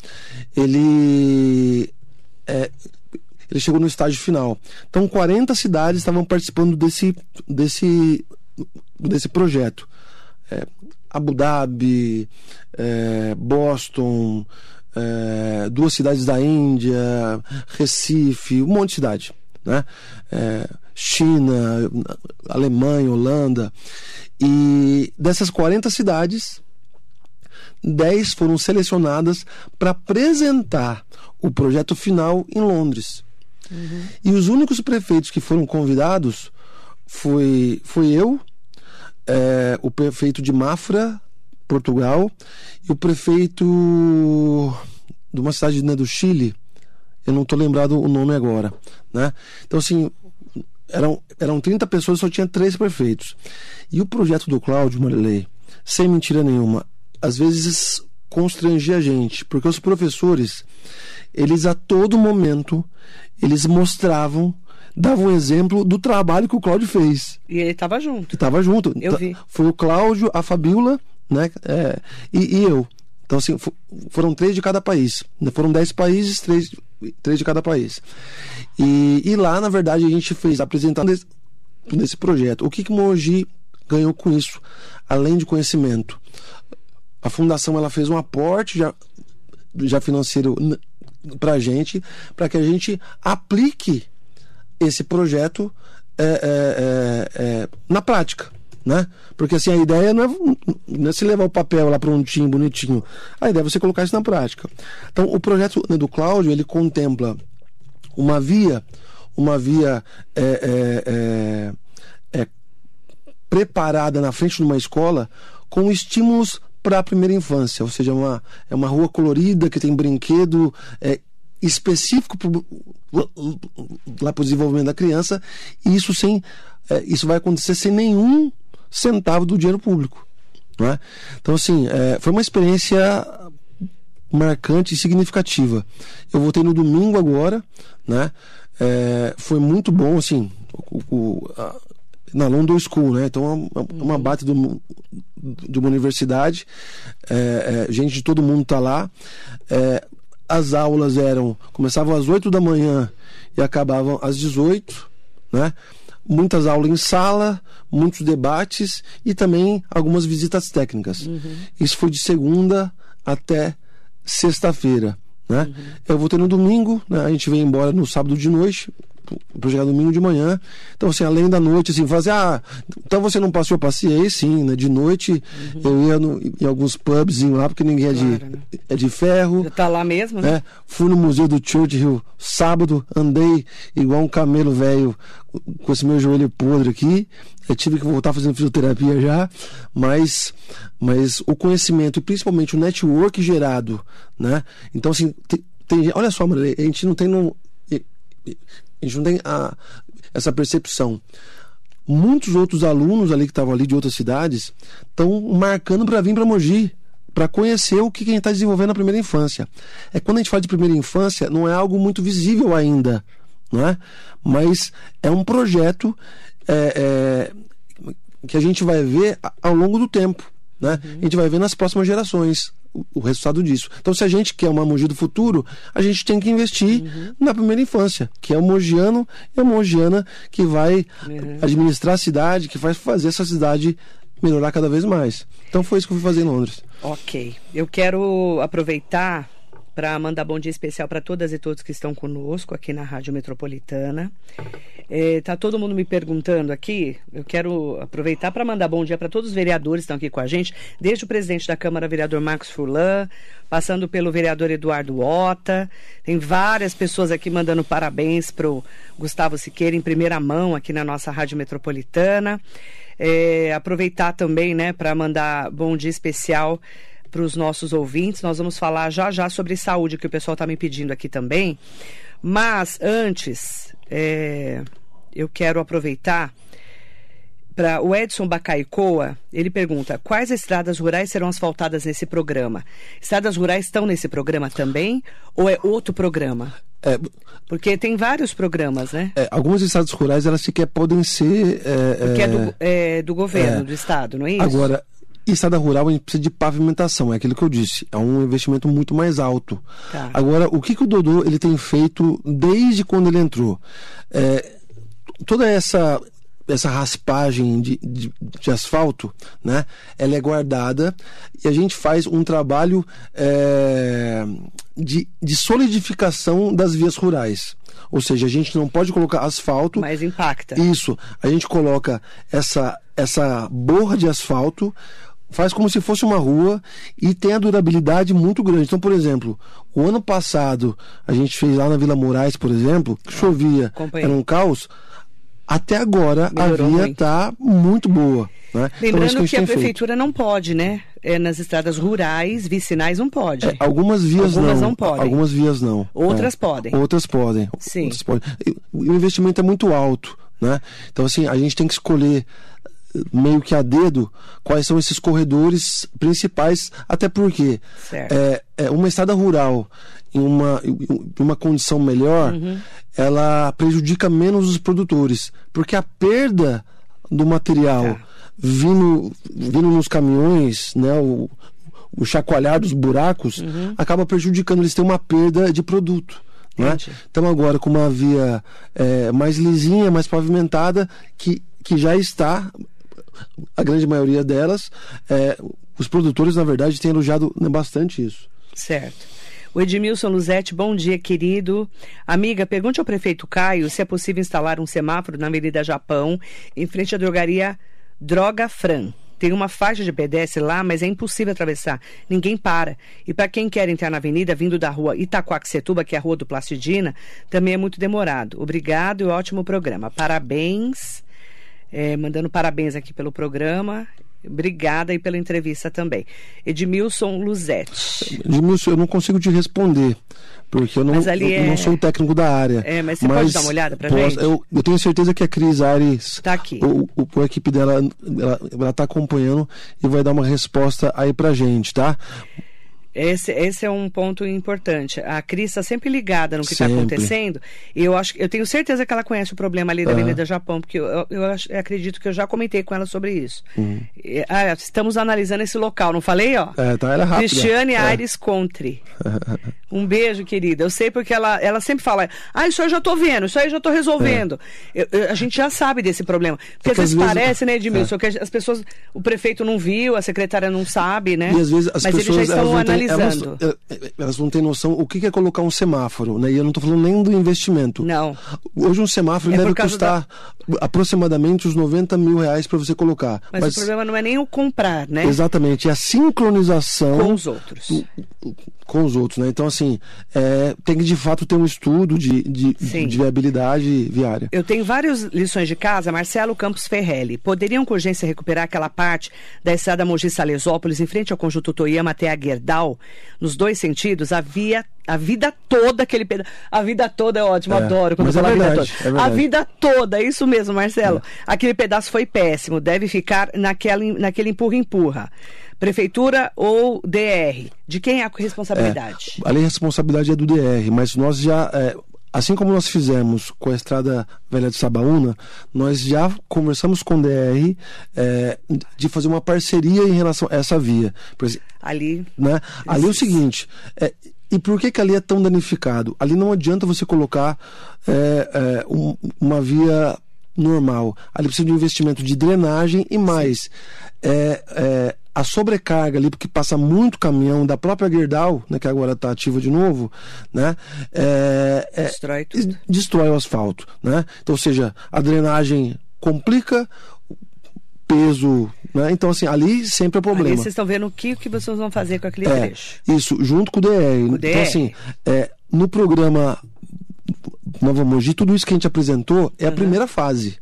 ele, é, ele chegou no estágio final. Então, 40 cidades estavam participando desse, desse, desse projeto. É, Abu Dhabi, é, Boston, é, duas cidades da Índia, Recife, um monte de cidade. Né? É, China, Alemanha, Holanda. E dessas 40 cidades, 10 foram selecionadas para apresentar o projeto final em Londres. Uhum. E os únicos prefeitos que foram convidados foi, foi eu, é, o prefeito de Mafra, Portugal, e o prefeito de uma cidade né, do Chile, eu não estou lembrado o nome agora. Né? Então, assim, eram, eram 30 pessoas, só tinha três prefeitos. E o projeto do Cláudio Marilei, sem mentira nenhuma, às vezes constrangia a gente, porque os professores, eles a todo momento, eles mostravam, davam um exemplo do trabalho que o Cláudio fez. E ele estava junto. Estava junto. Eu vi. Foi o Cláudio, a Fabiola, né? É, e, e eu. Então, assim, foram três de cada país. Foram dez países, três, três de cada país. E, e lá, na verdade, a gente fez a apresentação desse, desse projeto. O que, que Mogi ganhou com isso, além de conhecimento? A fundação ela fez um aporte já, já financeiro para a gente, para que a gente aplique esse projeto é, é, é, é, na prática. Né? Porque assim, a ideia não é, não é se levar o papel lá prontinho, bonitinho. A ideia é você colocar isso na prática. Então, o projeto né, do Cláudio, ele contempla uma via, uma via é, preparada na frente de uma escola com estímulos para a primeira infância, ou seja, uma, é uma rua colorida que tem brinquedo é, específico lá para o desenvolvimento da criança, e isso sem é, isso vai acontecer sem nenhum centavo do dinheiro público. Não é? Então, assim, é, foi uma experiência marcante e significativa. Eu voltei no domingo agora, né? É, foi muito bom, assim, o, o, a, na London School, né? Então, é uma, é uma uhum. base do, de uma universidade, é, é, gente de todo mundo tá lá. É, as aulas eram começavam às 8 da manhã e acabavam às 18, né? Muitas aulas em sala, muitos debates e também algumas visitas técnicas. Uhum. Isso foi de segunda até sexta-feira. Né? Uhum. Eu voltei no domingo, né? a gente veio embora no sábado de noite, para chegar domingo de manhã. Então, assim, além da noite, assim, fazer, ah, então você não passou, eu passei, sim, né? De noite uhum. eu ia no, em alguns pubs lá, porque ninguém é, claro, de, né? é de ferro. Tá lá mesmo, né? É, fui no Museu do Churchill sábado, andei igual um camelo velho com esse meu joelho podre aqui. Eu tive que voltar fazendo fisioterapia já, mas, mas o conhecimento e principalmente o network gerado, né? Então, assim, tem, olha só, Maria, a gente não tem a gente não tem a, essa percepção. Muitos outros alunos ali que estavam ali de outras cidades estão marcando para vir para Mogi para conhecer o que a gente está desenvolvendo na primeira infância. É quando a gente fala de primeira infância, não é algo muito visível ainda, não é? Mas é um projeto é, é, que a gente vai ver ao longo do tempo, né? Uhum. A gente vai ver nas próximas gerações o, resultado disso. Então, se a gente quer uma Mogi do futuro, a gente tem que investir uhum. na primeira infância, que é o mogiano e a mogiana que vai uhum. administrar a cidade, que vai fazer essa cidade melhorar cada vez mais. Então foi isso que eu fui fazer em Londres. Ok. Eu quero aproveitar para mandar bom dia especial para todas e todos que estão conosco aqui na Rádio Metropolitana. Está é, todo mundo me perguntando aqui. Eu quero aproveitar para mandar bom dia para todos os vereadores que estão aqui com a gente, desde o presidente da Câmara, vereador Marcos Furlan, passando pelo vereador Eduardo Ota. Tem várias pessoas aqui mandando parabéns para o Gustavo Siqueira em primeira mão aqui na nossa Rádio Metropolitana. É, aproveitar também, né, para mandar bom dia especial para os nossos ouvintes. Nós vamos falar já já sobre saúde, que o pessoal está me pedindo aqui também. Mas antes, é, eu quero aproveitar para o Edson Bacaicoa, ele pergunta: quais estradas rurais serão asfaltadas nesse programa? Estradas rurais estão nesse programa também ou é outro programa? É, Porque tem vários programas, né? É, algumas estradas rurais elas sequer podem ser. É, Porque é, do, é, do governo, é. do estado, não é isso? Agora, estrada rural a gente precisa de pavimentação, é aquilo que eu disse, é um investimento muito mais alto. Tá. Agora, o que, que o Dodô ele tem feito desde quando ele entrou? É, toda essa essa raspagem de, de, de, asfalto, né? Ela é guardada e a gente faz um trabalho é, de, de solidificação das vias rurais. Ou seja, a gente não pode colocar asfalto. Mas impacta. Isso. A gente coloca essa, essa borra de asfalto, faz como se fosse uma rua e tem a durabilidade muito grande. Então, por exemplo, o ano passado a gente fez lá na Vila Moraes, por exemplo, que chovia, era um caos até agora Melhorou a via está muito boa. Né? Lembrando então, que, a, que a prefeitura feito. não pode, né? É, nas estradas rurais, vicinais não pode. É, algumas vias algumas não. não podem. Algumas vias não. Outras é. podem. Outras podem. Sim. Outras podem. O investimento é muito alto, né? Então assim, a gente tem que escolher meio que a dedo quais são esses corredores principais, até porque é, é, uma estrada rural em uma, em uma condição melhor, uhum. ela prejudica menos os produtores, porque a perda do material tá. vindo, vindo nos caminhões, né, o, o chacoalhar dos buracos, uhum. acaba prejudicando, eles têm uma perda de produto. Né? Então agora com uma via é, mais lisinha, mais pavimentada, que, que já está a grande maioria delas, é, os produtores, na verdade, têm elogiado bastante isso. Certo. O Edmilson Luzetti, bom dia, querido. Amiga, pergunte ao prefeito Caio se é possível instalar um semáforo na Avenida Japão, em frente à drogaria Droga Fran. Tem uma faixa de pedestre lá, mas é impossível atravessar. Ninguém para. E para quem quer entrar na avenida vindo da rua Itaquaquecetuba, que é a rua do Plastidina, também é muito demorado. Obrigado e ótimo programa. Parabéns é, mandando parabéns aqui pelo programa. Obrigada aí pela entrevista também. Edmilson Luzetti. Edmilson, eu não consigo te responder, porque eu não, eu, é... não sou o técnico da área. É, mas você mas pode dar uma olhada para gente? Eu, eu, tenho certeza que a Cris Ares, tá aqui. O, o, a equipe dela, ela está acompanhando e vai dar uma resposta aí para gente, tá? Esse, esse é um ponto importante. A Cris está sempre ligada no que está acontecendo. E eu acho, eu tenho certeza que ela conhece o problema ali da uhum. Avenida Japão, porque eu, eu, eu, eu, acredito que eu já comentei com ela sobre isso. Uhum. Ah, estamos analisando esse local, não falei, ó? É, tá, ela é rápida. Cristiane é. Aires Country. (laughs) um beijo, querida. Eu sei porque ela, ela sempre fala, ah, isso aí eu já estou vendo, isso aí eu já estou resolvendo. É. a gente já sabe desse problema. Porque, às vezes, vezes parece, né, Edmilson, é. que as pessoas, o prefeito não viu, a secretária não sabe, né? E às vezes as Mas pessoas, eles já estão analisando analisando. Elas, elas, não têm noção o que é colocar um semáforo, né? E eu não estou falando nem do investimento. Não. Hoje um semáforo é deve custar da... aproximadamente uns 90 mil reais para você colocar. Mas, Mas, o problema não é nem o comprar, né? Exatamente, é a sincronização com os outros. Com os outros, né? Então, assim, é, tem que de fato ter um estudo de, de, de viabilidade viária. Eu tenho várias lições de casa, Marcelo Campos Ferrelli. Poderiam com urgência recuperar aquela parte da estrada Mogi Salesópolis em frente ao Conjunto Toyama até a Guerdal? Nos dois sentidos, havia a vida toda aquele pedaço. A vida toda é ótimo, É, adoro quando eu é falo a vida verdade, toda. é a verdade. vida toda, é isso mesmo, Marcelo. Aquele pedaço foi péssimo, deve ficar naquela, naquele empurra-empurra. Prefeitura ou DR? De quem é a responsabilidade? Ali a responsabilidade é do DR, mas nós já, é, assim como nós fizemos com a Estrada Velha de Sabaúna, nós já conversamos com o DR é, de fazer uma parceria em relação a essa via. Ali. né? Ali é o seguinte, é, e por que, que ali é tão danificado? Ali não adianta você colocar é, é, um- uma via normal. Ali precisa de um investimento de drenagem e mais. É, é, a sobrecarga ali, porque passa muito caminhão da própria Gerdau, né, que agora está ativa de novo, né? é, é, Destrói tudo. destrói o asfalto, né? Então, ou seja, a drenagem complica, peso, né? Então, assim, ali sempre é Ali problema. vocês estão vendo o que, o que vocês vão fazer com aquele É, trecho. isso, junto com o DR. O Então, DR. assim, é, no programa Nova Mogi, tudo isso que a gente apresentou é a primeira fase.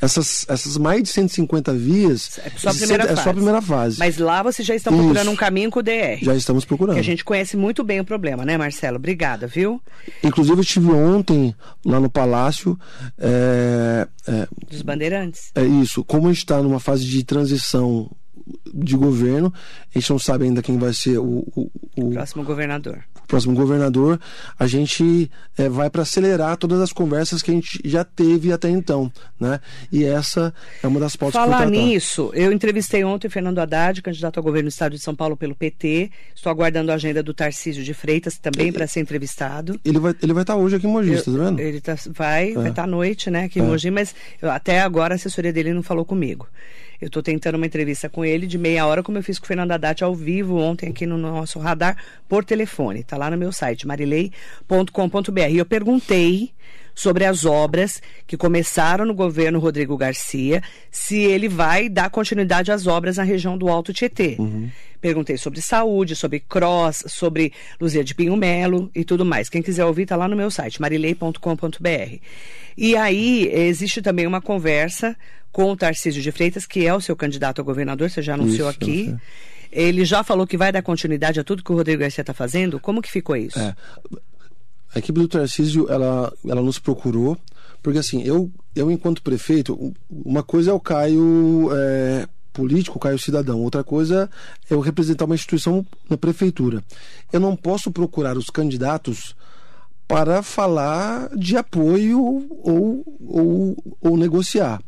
Essas, essas mais de 150 vias É só a primeira é fase. só a primeira fase. Mas lá vocês já estão procurando Isso. um caminho com o DR. Já estamos procurando. Que a gente conhece muito bem o problema, né, Marcelo? Obrigada, viu? Inclusive, eu estive ontem lá no Palácio. É, é, Dos bandeirantes. é isso. Como a gente está numa fase de transição de governo, a gente não sabe ainda quem vai ser o, o- o- Próximo governador. Próximo governador, a gente eh, vai para acelerar todas as conversas que a gente já teve até então, né? E essa é uma das pautas Falar nisso, eu entrevistei ontem o Fernando Haddad, candidato ao governo do estado de São Paulo pelo PT. Estou aguardando a agenda do Tarcísio de Freitas também para ser entrevistado. Ele vai ele vai estar hoje aqui em Mogi, tá vendo? Ele tá- vai, vai estar à noite, né, aqui em Mogi, mas eu- até agora a assessoria dele não falou comigo. Eu estou tentando uma entrevista com ele de meia hora, como eu fiz com o Fernando Haddad ao vivo ontem aqui no nosso radar por telefone. Está lá no meu site, marilei.com.br. E eu perguntei sobre as obras que começaram no governo Rodrigo Garcia, se ele vai dar continuidade às obras na região do Alto Tietê. Perguntei sobre saúde, sobre cross, sobre Luzia de Pinho Melo e tudo mais. Quem quiser ouvir, está lá no meu site, marilei.com.br. E aí, existe também uma conversa com o Tarcísio de Freitas, que é o seu candidato a governador, você já anunciou Isso, aqui. Ele já falou que vai dar continuidade a tudo que o Rodrigo Garcia está fazendo? Como que ficou isso? É. A equipe do Tarcísio, ela, ela nos procurou, porque assim, eu, eu enquanto prefeito, uma coisa é o Caio é, político, o Caio cidadão, outra coisa é eu representar uma instituição na prefeitura. Eu não posso procurar os candidatos para falar de apoio ou, ou, ou negociar.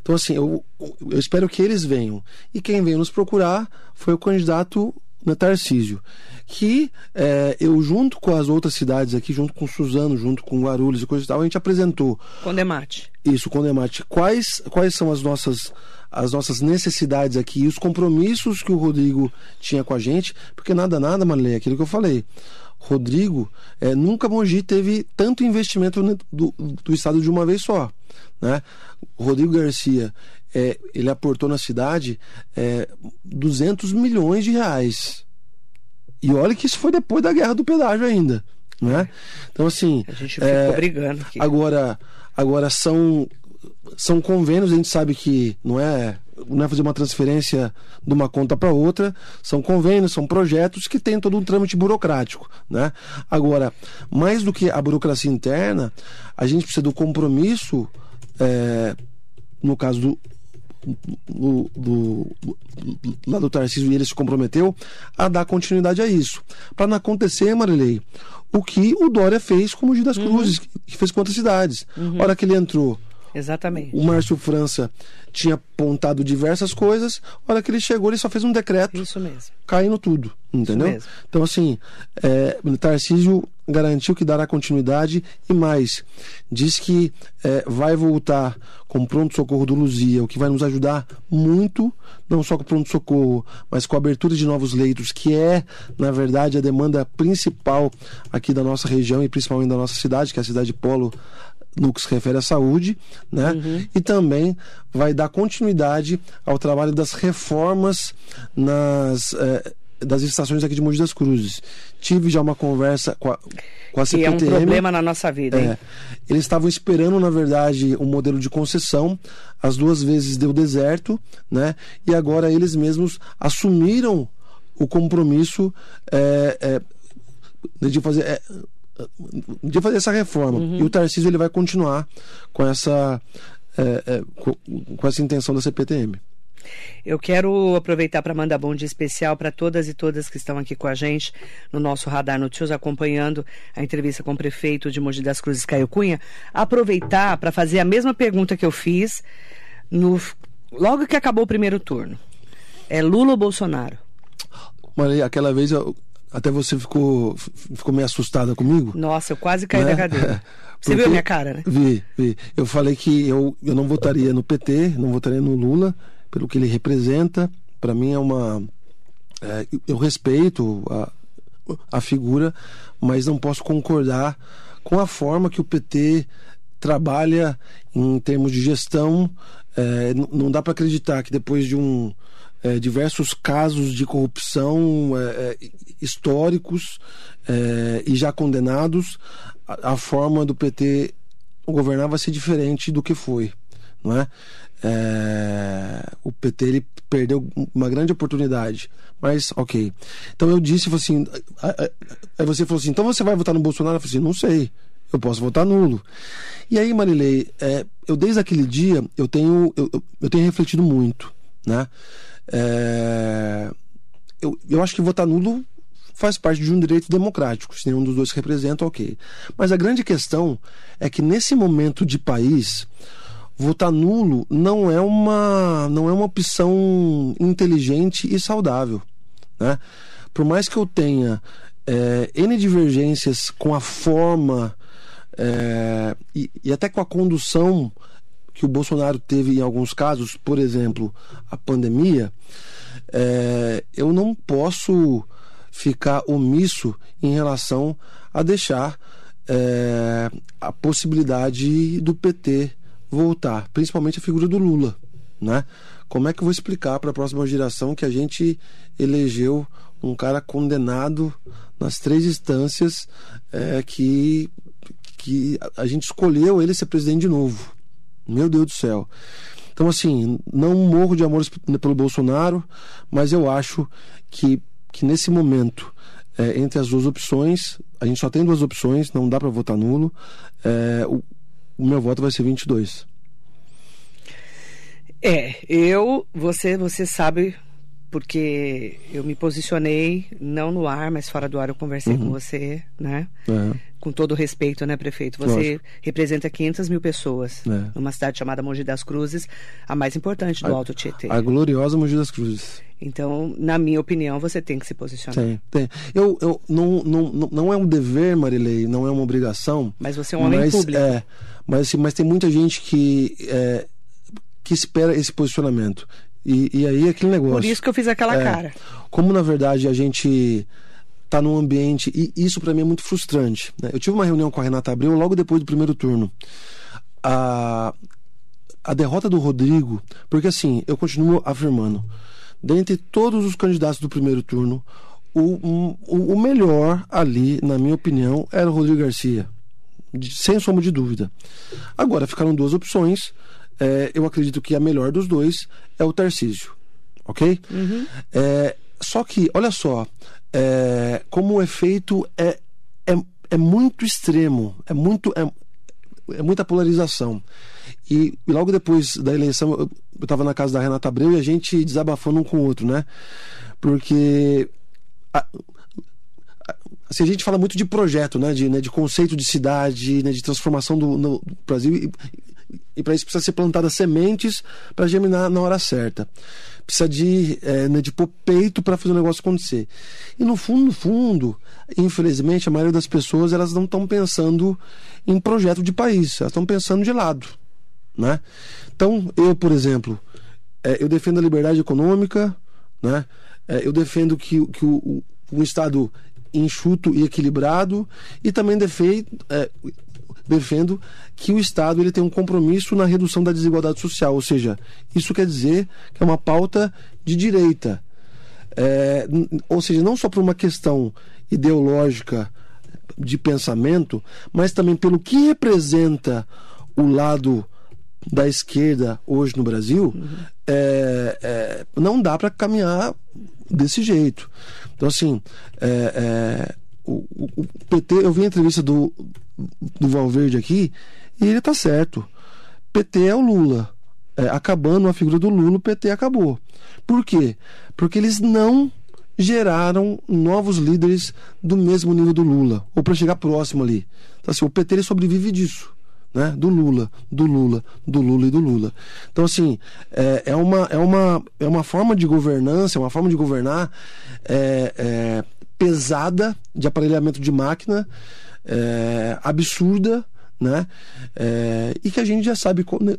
Então, assim, eu, eu espero que eles venham. E quem veio nos procurar foi o candidato Tarcísio, que é, eu, junto com as outras cidades aqui, junto com Suzano, junto com Guarulhos e coisa e tal, a gente apresentou Com Demate. isso, com o Demate. Quais, quais são as nossas, as nossas necessidades aqui e os compromissos que o Rodrigo tinha com a gente? Porque nada, nada, Marley, é aquilo que eu falei. Rodrigo, é, nunca Mogi teve tanto investimento do, do Estado de uma vez só. Né? O Rodrigo Garcia, é, ele aportou na cidade é, 200 milhões de reais. E olha que isso foi depois da guerra do pedágio ainda. Né? Então, assim. A gente ficou é, brigando aqui. Agora, agora são, são convênios, a gente sabe que não é, não é fazer uma transferência de uma conta para outra, são convênios, são projetos que têm todo um trâmite burocrático. Né? Agora, mais do que a burocracia interna, a gente precisa do compromisso, é, no caso do, do, do, lá do Tarcísio e ele se comprometeu a dar continuidade a isso. Para não acontecer, Marilei, o que o Dória fez com o Mogi das Cruzes, que- que fez com outras cidades. A hora que ele entrou, Exatamente. o Márcio França tinha apontado diversas coisas, a hora que ele chegou, ele só fez um decreto Isso mesmo. caindo tudo, entendeu? Então, assim, é, Tarcísio garantiu que dará continuidade e mais, diz que é, vai voltar com o pronto-socorro do Luzia, o que vai nos ajudar muito, não só com o pronto-socorro, mas com a abertura de novos leitos, que é, na verdade, a demanda principal aqui da nossa região e principalmente da nossa cidade, que é a cidade Polo no que se refere à saúde, né? E também vai dar continuidade ao trabalho das reformas nas eh, das estações aqui de Mogi das Cruzes. Tive já uma conversa com a, com a Que é um CPTM. problema na nossa vida? É, eles estavam esperando, na verdade, um modelo de concessão. As duas vezes deu deserto, né? E agora eles mesmos assumiram o compromisso é, é, de fazer. De fazer essa reforma. Uhum. E o Tarcísio ele vai continuar com essa, é, é, com, com essa intenção da CPTM. Eu quero aproveitar para mandar bom dia especial para todas e todas que estão aqui com a gente no nosso Radar Notícias, acompanhando a entrevista com o prefeito de Mogi das Cruzes, Caio Cunha. Aproveitar para fazer a mesma pergunta que eu fiz no, logo que acabou o primeiro turno. É Lula ou Bolsonaro? Maria, aquela vez eu, até você ficou, ficou meio assustada comigo. Nossa, eu quase caí né? da cadeira. (laughs) Você viu a minha cara, né? Vi, vi. Eu falei que eu, eu não votaria no PT, não votaria no Lula, pelo que ele representa. Para mim é uma. É, eu respeito a, a figura, mas não posso concordar com a forma que o PT trabalha em termos de gestão. É, não dá para acreditar que depois de um é, diversos casos de corrupção é, é históricos é, e já condenados, a, a, forma do PT governar vai ser diferente do que foi, não é? é? o PT ele perdeu uma grande oportunidade, mas ok. Então eu disse assim, aí você falou assim, então você vai votar no Bolsonaro? Eu falei assim, não sei, eu posso votar nulo. E aí, Marilei, é, eu desde aquele dia eu tenho eu, eu tenho refletido muito, né? É, eu, eu acho que votar nulo faz parte de um direito democrático. Se nenhum dos dois representa, ok. Mas a grande questão é que nesse momento de país, votar nulo não é uma, não é uma opção inteligente e saudável. Né? Por mais que eu tenha é, N divergências com a forma é, e, e até com a condução que o Bolsonaro teve em alguns casos, por exemplo, a pandemia, é, eu não posso ficar omisso em relação a deixar é, a possibilidade do PT voltar, principalmente a figura do Lula, né? Como é que eu vou explicar para a próxima geração que a gente elegeu um cara condenado nas três instâncias é, que que a gente escolheu ele ser presidente de novo? Meu Deus do céu. Então, assim, não morro de amor pelo Bolsonaro, mas eu acho que, que nesse momento, é, entre as duas opções, a gente só tem duas opções, não dá para votar nulo. É, o, o meu voto vai ser 22. É, eu, você, você sabe porque eu me posicionei não no ar, mas fora do ar eu conversei uhum. com você, né? É. Com todo o respeito, né, prefeito? Você Lógico. representa 500 mil pessoas é. numa cidade chamada Mogi das Cruzes, a mais importante do a, Alto Tietê. A gloriosa Mogi das Cruzes. Então, na minha opinião, você tem que se posicionar. Tem, tem. Eu, eu não, não, não é um dever, Marilei, não é uma obrigação. Mas você é um homem mas, público. É, mas, mas tem muita gente que, é, que espera esse posicionamento. E, e aí aquele negócio. Por isso que eu fiz aquela é, cara. Como na verdade a gente tá num ambiente e isso para mim é muito frustrante. Né? Eu tive uma reunião com a Renata Abreu logo depois do primeiro turno. A, a derrota do Rodrigo, porque assim, eu continuo afirmando, dentre todos os candidatos do primeiro turno, o, o, o melhor ali, na minha opinião, era o Rodrigo Garcia. Sem sombra de dúvida. Agora ficaram duas opções é, eu acredito que a melhor dos dois é o Tarcísio. Ok? Uhum. É, só que, olha só, é, como o efeito é, é, é muito extremo, é muito. É, é muita polarização. E, e, logo depois da eleição, eu estava na casa da Renata Abreu e a gente desabafando um com o outro, né? Porque. A, assim, a gente fala muito de projeto, né? De, né? de conceito de cidade, né? de transformação do, no Brasil. E, e para isso precisa ser plantadas sementes para germinar na hora certa. Precisa de, é, né, de pôr peito para fazer o negócio acontecer. E no fundo, no fundo, infelizmente, a maioria das pessoas elas não estão pensando em projeto de país, elas estão pensando de lado. Né? Então, eu, por exemplo, é, eu defendo a liberdade econômica, né? É, eu defendo que, que o, o, Estado enxuto e equilibrado e também defendo, é, defendo que o Estado ele tem um compromisso na redução da desigualdade social, ou seja, isso quer dizer que é uma pauta de direita. É, ou seja, não só por uma questão ideológica de pensamento, mas também pelo que representa o lado da esquerda hoje no Brasil, uhum. é, é, não dá para caminhar desse jeito. Então, assim, é, é o, o, PT, eu vi a entrevista do, do Valverde aqui e ele tá certo. PT é o Lula. É, acabando a figura do Lula, o PT acabou. Por quê? Porque eles não geraram novos líderes do mesmo nível do Lula, ou para chegar próximo ali. Então, assim, o PT ele sobrevive disso. Né? Do Lula, do Lula, do Lula e do Lula. Então, assim, é, é, uma, é, uma, é uma forma de governança, é uma forma de governar é, é, pesada, de aparelhamento de máquina, é, absurda, né? É, e que a gente já sabe qual, né,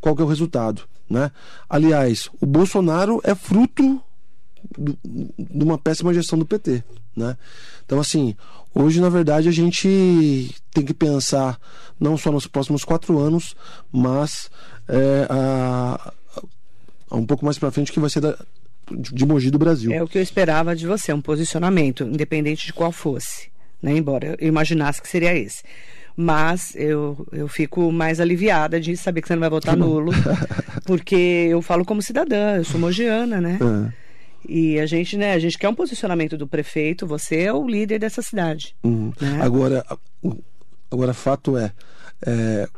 qual é o resultado. Né? Aliás, o Bolsonaro é fruto de uma péssima gestão do PT. Né? Então, assim, hoje, na verdade, a gente tem que pensar não só nos próximos quatro anos, mas é, a, a um pouco mais para frente que vai ser da, de Mogi do Brasil. É o que eu esperava de você, um posicionamento, independente de qual fosse, né? embora eu imaginasse que seria esse. Mas eu, eu fico mais aliviada de saber que você não vai votar (laughs) nulo, porque eu falo como cidadã, eu sou mogiana, né? É. E a gente, né, a gente quer um posicionamento do prefeito, você é o líder dessa cidade. Uhum. Né? Agora, agora, fato é, é,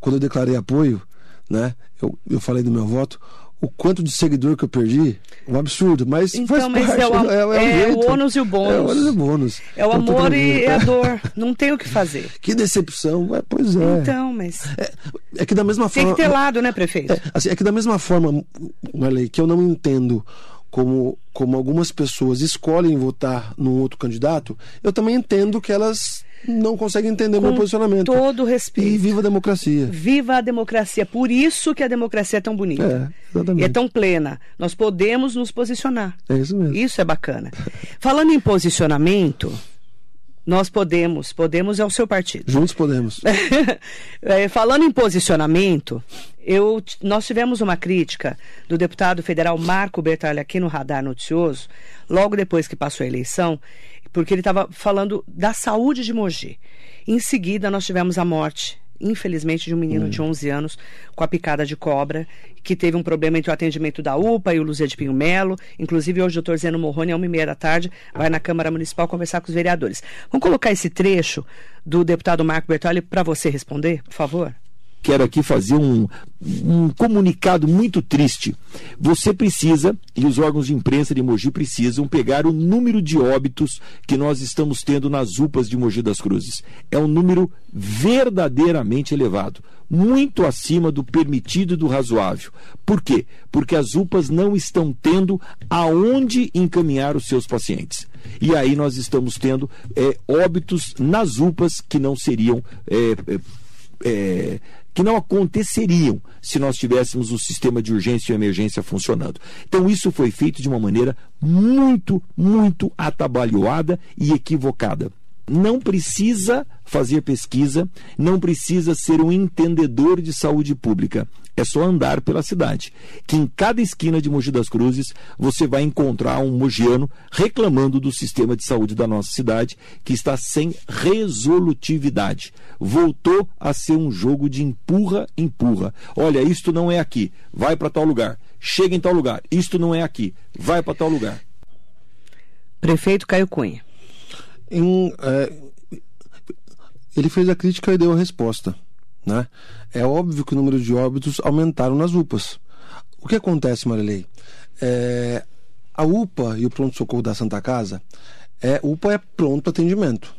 quando eu declarei apoio, né, eu, eu falei do meu voto, o quanto de seguidor que eu perdi, um absurdo, mas então, faz mas parte, é, o, é, é, é o ônus e o bônus. É o ônus e o bônus. É o então, amor e a dor. Não tem o que fazer. (laughs) Que decepção, é, pois é. Então, mas... É, é que da mesma forma... Tem que ter lado, né, prefeito? É, assim, é que da mesma forma, Marley, que eu não entendo como, como algumas pessoas escolhem votar num outro candidato, eu também entendo que elas não conseguem entender o meu posicionamento. Todo respeito. E viva a democracia. Viva a democracia. Por isso que a democracia é tão bonita. É, exatamente. E é tão plena. Nós podemos nos posicionar. É isso mesmo. Isso é bacana. Falando em posicionamento, nós podemos, podemos é o seu partido. Juntos podemos. (laughs) é, falando em posicionamento, eu, nós tivemos uma crítica do deputado federal Marco Bertalha aqui no Radar Noticioso, logo depois que passou a eleição, porque ele estava falando da saúde de Mogi. Em seguida, nós tivemos a morte, infelizmente, de um menino hum. de 11 anos com a picada de cobra, que teve um problema entre o atendimento da UPA e o Luzia de Pinho Melo. Inclusive, hoje o doutor Zeno Morrone, às uma e meia da tarde, vai na Câmara Municipal conversar com os vereadores. Vamos colocar esse trecho do deputado Marco Bertoli para você responder, por favor? Quero aqui fazer um, um comunicado muito triste. Você precisa, e os órgãos de imprensa de Mogi precisam, pegar o número de óbitos que nós estamos tendo nas UPAs de Mogi das Cruzes. É um número verdadeiramente elevado, muito acima do permitido e do razoável. Por quê? Porque as UPAs não estão tendo aonde encaminhar os seus pacientes. E aí nós estamos tendo é, óbitos nas UPAs que não seriam. É, é, que não aconteceriam se nós tivéssemos o sistema de urgência e emergência funcionando. Então, isso foi feito de uma maneira muito, muito atabalhoada e equivocada não precisa fazer pesquisa, não precisa ser um entendedor de saúde pública. É só andar pela cidade. Que em cada esquina de Mogi das Cruzes você vai encontrar um mogiano reclamando do sistema de saúde da nossa cidade, que está sem resolutividade. Voltou a ser um jogo de empurra-empurra. Olha, isto não é aqui, vai para tal lugar. Chega em tal lugar, isto não é aqui, vai para tal lugar. Prefeito Caio Cunha em, é, ele fez a crítica e deu a resposta. Né? É óbvio que o número de óbitos aumentaram nas UPAs. O que acontece, Marilei? É, a UPA e o pronto-socorro da Santa Casa, é, UPA é pronto atendimento.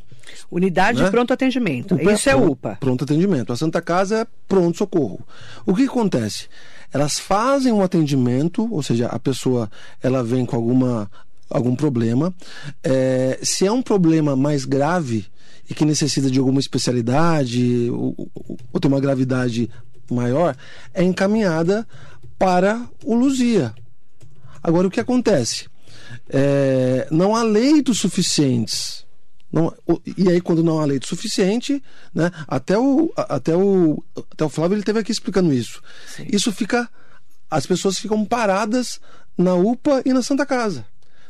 Unidade né? de pronto atendimento. UPA Isso é, é UPA. Pronto atendimento. A Santa Casa é pronto socorro. O que acontece? Elas fazem um atendimento, ou seja, a pessoa ela vem com alguma algum problema. É, se é um problema mais grave e que necessita de alguma especialidade ou, ou tem uma gravidade maior, é encaminhada para o Luzia. Agora, o que acontece? É, não há leitos suficientes. Não, e aí, quando não há leito suficiente, né, até, o, até, o, até o Flávio ele teve aqui explicando isso. Sim. Isso fica. As pessoas ficam paradas na UPA e na Santa Casa.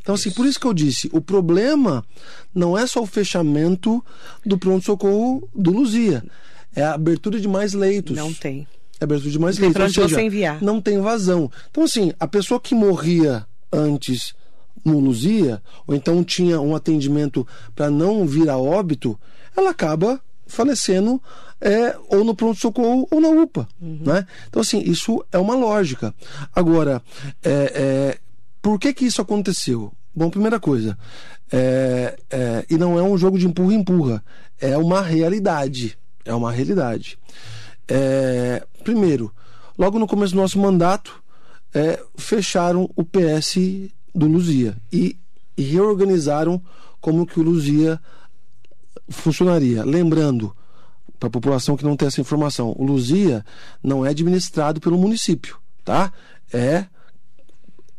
Então, assim, por isso que eu disse, o problema não é só o fechamento do pronto-socorro do Luzia, é a abertura de mais leitos. Não tem. é abertura de mais Não tem leitos. pra Ou onde seja, você enviar. não tem vazão. Então, assim, a pessoa que morria antes no Luzia, ou então tinha um atendimento para não vir a óbito, ela acaba falecendo é, ou no pronto-socorro ou na UPA. Né? Então, assim, isso é uma lógica. Agora, é, é, por que que isso aconteceu? Bom, primeira coisa, é, é, e não é um jogo de empurra-empurra, é uma realidade. É uma realidade. É, primeiro, logo no começo do nosso mandato, é, fecharam o PS do Luzia e, e reorganizaram como que o Luzia funcionaria. Lembrando, para a população que não tem essa informação, o Luzia não é administrado pelo município, tá? É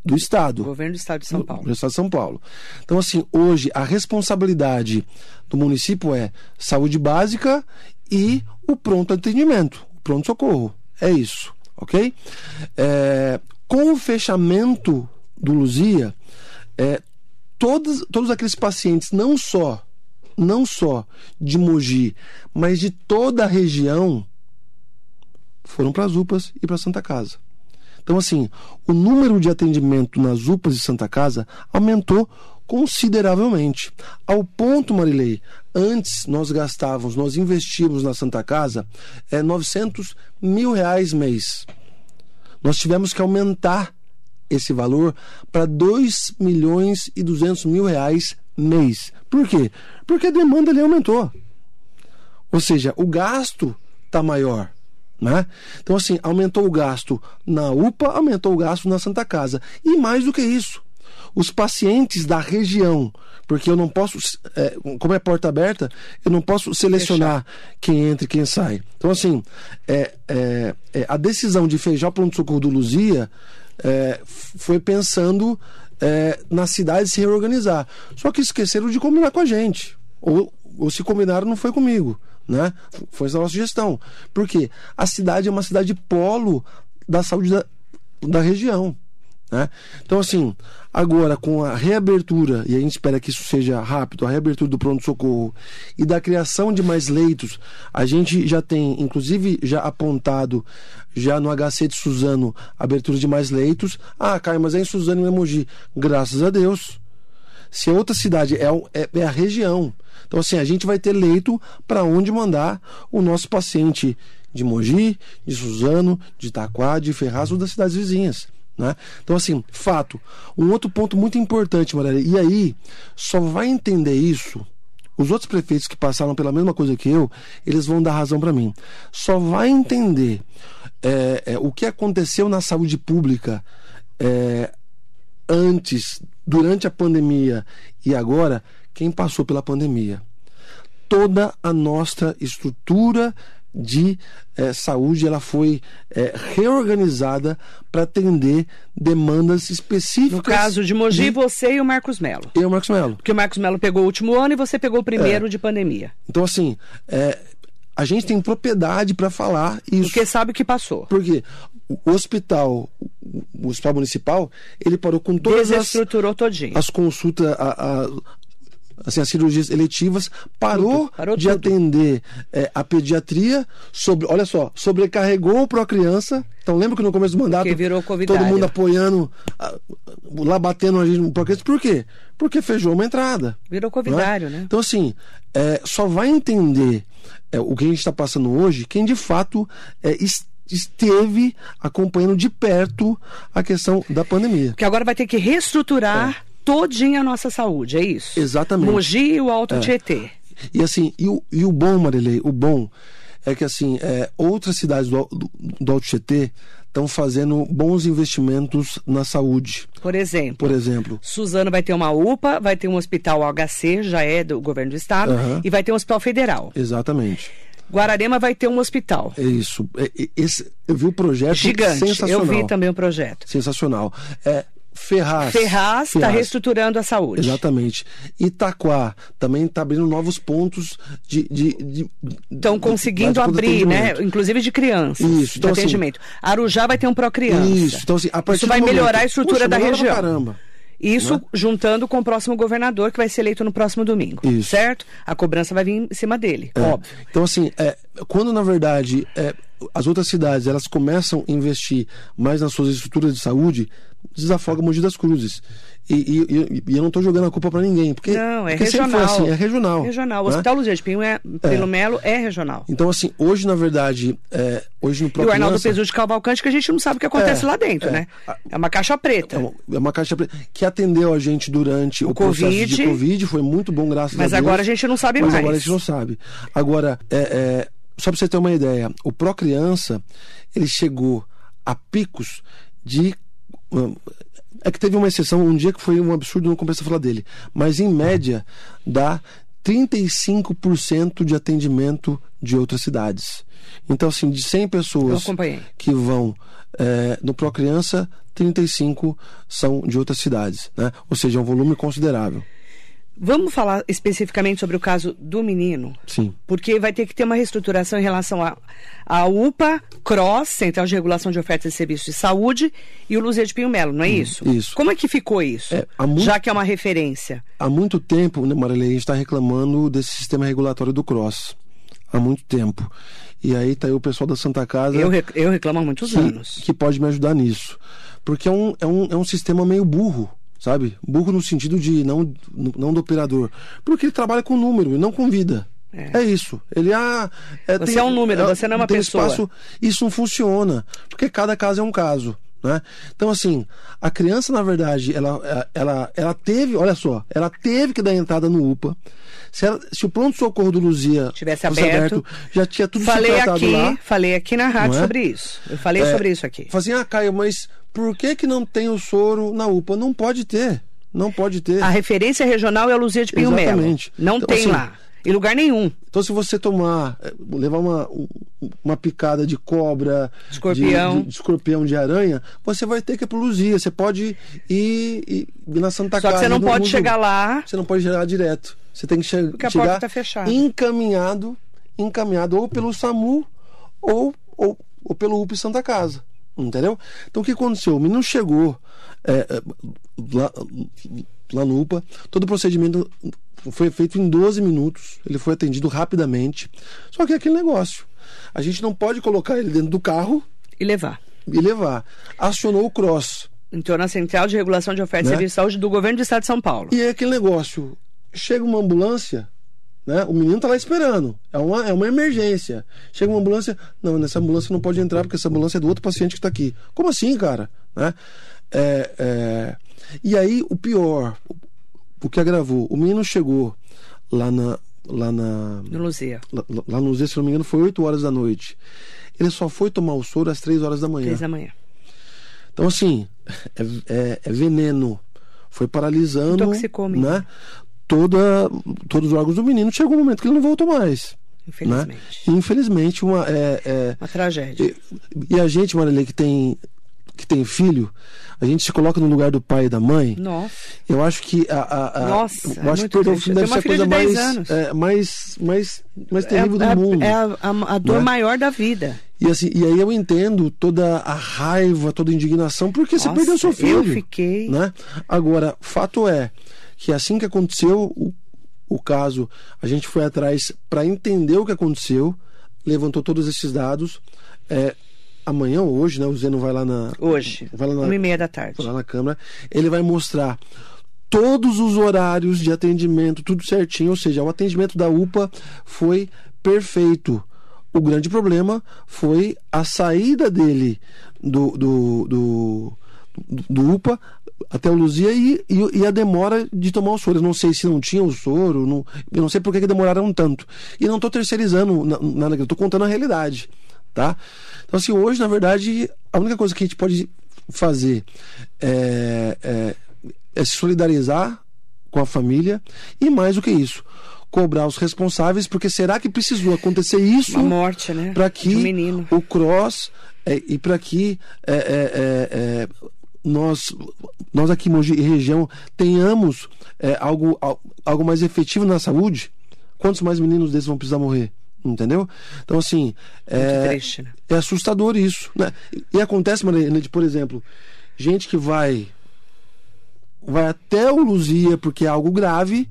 do Estado. Governo do Estado de São Do- Paulo. Do Estado de São Paulo. Então, assim, hoje a responsabilidade do município é saúde básica e o pronto atendimento, o pronto-socorro. É isso, ok? É, com o fechamento do Luzia, é, todos, todos aqueles pacientes, não só, não só de Mogi, mas de toda a região, foram para as UPAs e para Santa Casa. Então, assim, o número de atendimento nas UPAs de Santa Casa aumentou consideravelmente. Ao ponto, Marilei, antes nós gastávamos, nós investíamos na Santa Casa é, 900 mil reais mês. Nós tivemos que aumentar esse valor para 2 milhões e 200 mil reais mês. Por quê? Porque a demanda ali aumentou. Ou seja, o gasto está maior. Né? Então, assim, aumentou o gasto na UPA, aumentou o gasto na Santa Casa. E mais do que isso, os pacientes da região, porque eu não posso, é, como é porta aberta, eu não posso selecionar quem entra e quem sai. Então, assim, é, é, é, a decisão de fechar o pronto-socorro do Luzia é, foi pensando é, na cidade se reorganizar. Só que esqueceram de combinar com a gente. Ou, ou se combinaram, não foi comigo. Né? Foi a nossa gestão. Por quê? A cidade é uma cidade polo da saúde da, da região. Né? Então, assim, agora com a reabertura, e a gente espera que isso seja rápido, a reabertura do pronto-socorro e da criação de mais leitos, a gente já tem, inclusive, já apontado, já no HC de Suzano, abertura de mais leitos. Ah, Caio, mas é em Suzano e em Emoji. Graças a Deus. Se a outra cidade é, é, é a região. Então, assim, a gente vai ter leito para onde mandar o nosso paciente de Mogi, de Suzano, de Itaquá, de Ferraz ou das cidades vizinhas. Né? Então, assim, fato. Um outro ponto muito importante, Maria, e aí só vai entender isso. Os outros prefeitos que passaram pela mesma coisa que eu, eles vão dar razão para mim. Só vai entender é, é, o que aconteceu na saúde pública é, antes, durante a pandemia e agora, quem passou pela pandemia. Toda a nossa estrutura de eh, saúde ela foi eh, reorganizada para atender demandas específicas. No caso de Mogi, de... você e o Marcos Melo. Eu, Marcos Melo. Porque o Marcos Melo pegou o último ano e você pegou o primeiro de pandemia. Então, assim, eh, a gente tem propriedade para falar isso. Porque sabe o que passou. Porque o hospital, o hospital municipal, ele parou com todas as, Desestruturou todinho. as consultas, a, a- assim, as cirurgias eletivas, parou, Tudo, parou de tudo. atender é, a pediatria, sobre, olha só, sobrecarregou para a criança. Então lembra que no começo do mandato todo mundo apoiando, lá batendo a gente no Procres. Por quê? Porque fechou uma entrada. Virou é? covidário, né? Então, assim, é, só vai entender é, o que a gente está passando hoje quem de fato é, es- esteve acompanhando de perto a questão da pandemia. Porque agora vai ter que reestruturar todinha a nossa saúde, é isso? Exatamente. Mogi e o Alto Tietê. E assim, e o, e o bom, Marilei, o bom é que assim, é, outras cidades do, do, do Alto Tietê estão fazendo bons investimentos na saúde. Por exemplo, Por exemplo, Suzano vai ter uma UPA, vai ter um hospital HC, já é do governo do estado, e vai ter um hospital federal. exatamente. Guararema vai ter um hospital. É isso. É, é, esse, eu vi o projeto Gigante. sensacional. Eu vi também o projeto. Sensacional. É, Ferraz. Ferraz está reestruturando a saúde. Exatamente. Itaquá também está abrindo novos pontos de. de, de Estão de- conseguindo de abrir, né? Inclusive de crianças. Isso, de então, assim, atendimento. Arujá vai ter um pró-criança. Isso, então assim, a partir Isso vai momento- melhorar a estrutura Puxa, da região. caramba. Isso Né? juntando com o próximo governador, que vai ser eleito no próximo domingo. Isso. Certo? A cobrança vai vir em cima dele, É. óbvio. Então, assim, é, quando na verdade é, as outras cidades elas começam a investir mais nas suas estruturas de saúde, desafoga Mogi das Cruzes. E, e, e eu não estou jogando a culpa para ninguém, porque, não, é porque regional. sempre foi assim, é regional. Regional. O né? Hospital Luzia de Pinho é, pelo Melo é regional. Então, assim, hoje, na verdade, é, hoje no E o próprio Arnaldo Pesu de Cavalcante, que a gente não sabe o que acontece É, lá dentro, é. né? É uma caixa preta. É uma, é uma caixa preta que atendeu a gente durante o, O processo de Covid. Covid, foi muito bom, graças Mas a Deus. agora a gente não sabe Mas mais. agora a gente não sabe. Agora, é, é, só para você ter uma ideia, o Pro Criança, ele chegou a picos de. hum, É que teve uma exceção, um dia que foi um absurdo, não compensa falar dele. Mas em média, dá 35% de atendimento de outras cidades. Então, assim, de 100 Eu pessoas que vão é, no Pro Criança, 35 são de outras cidades. Né? Ou seja, é um volume considerável. Vamos falar especificamente sobre o caso do menino? Sim. Porque vai ter que ter uma reestruturação em relação à à UPA, CROSS, Central de Regulação de Ofertas de Serviços de Saúde, e o Luzia de Pinho Melo, não é isso? isso. Como é que ficou isso? É, muito- Já que é uma referência. Há muito tempo, né, Marilei, a gente está reclamando desse sistema regulatório do CROSS. Há muito tempo. E aí tá aí o pessoal da Santa Casa Eu, rec- eu reclamo há muitos que, anos. que pode me ajudar nisso. Porque é um, é, um, é um sistema meio burro, sabe? Burro no sentido de não, não do operador. Porque ele trabalha com número e não com vida. É, isso. Ele ah, Você é um número, você não é uma tem pessoa. Espaço, isso não funciona. Porque cada caso é um caso. Né? Então, assim, a criança, na verdade, ela, ela, ela teve, olha só, ela teve que dar entrada no UPA. Se, ela- se o pronto-socorro do Luzia Tivesse fosse aberto, já tinha tudo se Falei tratado aqui, lá. falei aqui na rádio é? sobre isso. Eu falei É, sobre isso aqui. Fala assim, ah, Caio, mas por que que não tem o soro na UPA? Não pode ter. Não pode ter. A referência regional é a Luzia de Pinho Melo. Exatamente. Não Então, tem assim, lá. Em lugar nenhum. Então, se você tomar, eh, levar uma, um- uma picada de cobra, Escorpião. de, de- de escorpião, de aranha, você vai ter que ir pro Luzia. Você pode ir, ir- ir na Santa Só que Casa. você não pode no- chegar lá. Você não pode chegar direto. Você tem que che Porque a chegar porta tá fechada. encaminhado, encaminhado ou pelo SAMU ou, ou, ou pelo UP Santa Casa. Entendeu? Então o que aconteceu? O menino chegou é, é, lá, lá no UPA, todo o procedimento foi feito em 12 minutos, ele foi atendido rapidamente. Só que é aquele negócio. A gente não pode colocar ele dentro do carro E levar. e levar. Acionou o cross. Então, na Central de Regulação de Oferta de Né? Serviço de Saúde do Governo do Estado de São Paulo. E é aquele negócio. Chega uma ambulância, né? O menino tá lá esperando. É uma, é uma emergência. Chega uma ambulância. Não, nessa ambulância não pode entrar, porque essa ambulância é do outro paciente que tá aqui. Como assim, cara? Né? É, é, E aí, o pior, o, que agravou, o menino chegou lá na. Lá na. No Luzia. Lá, lá no Zé, se não me engano, foi 8 horas da noite. Ele só foi tomar o soro às 3 horas da manhã. Três da manhã. Então, assim, é, é- é veneno. Foi paralisando Intoxicou né, toda, todos os órgãos do menino. Chegou um momento que ele não voltou mais. Infelizmente. Né? Infelizmente, uma, é, é- Uma tragédia. e, e a gente, Marilei, que tem, que tem filho, a gente se coloca no lugar do pai e da mãe. Nossa. Eu acho que a, a, a- Nossa, eu é acho que deve ser a coisa filha de 10 mais, é, mais, mais, mais terrível é, do mundo. É a, a- a dor Né? maior da vida. E, assim, e aí eu entendo toda a raiva, toda a indignação, porque você Nossa, perdeu seu filho. eu fiquei- Né? Agora, fato é que assim que aconteceu o, o caso, a gente foi atrás para entender o que aconteceu, levantou todos esses dados. É, amanhã ou hoje, né? O Zeno vai lá na. Hoje. Vai lá na, Uma e meia da tarde. vai lá na Câmara. Ele vai mostrar todos os horários de atendimento, tudo certinho. Ou seja, o atendimento da UPA foi perfeito. O grande problema foi a saída dele do, do, do, do UPA até o Luzia e, e, e a demora de tomar o soro. Eu não sei se não tinha o soro, não, eu não sei por que que demoraram tanto. E não estou terceirizando na- nada, eu estou contando a realidade. Tá? Então, assim, hoje, na verdade, a única coisa que a gente pode fazer é, é, é se solidarizar com a família e mais do que isso, cobrar os responsáveis, porque será que precisou acontecer isso Uma morte, né? para que um menino. o cross é, e para que é, é, é, é, nós nós aqui em Mogi e região tenhamos é, algo al- algo mais efetivo na saúde quantos mais meninos desses vão precisar morrer entendeu então assim é, triste, né? é assustador isso né? e acontece por exemplo gente que vai vai até o Luzia porque é algo grave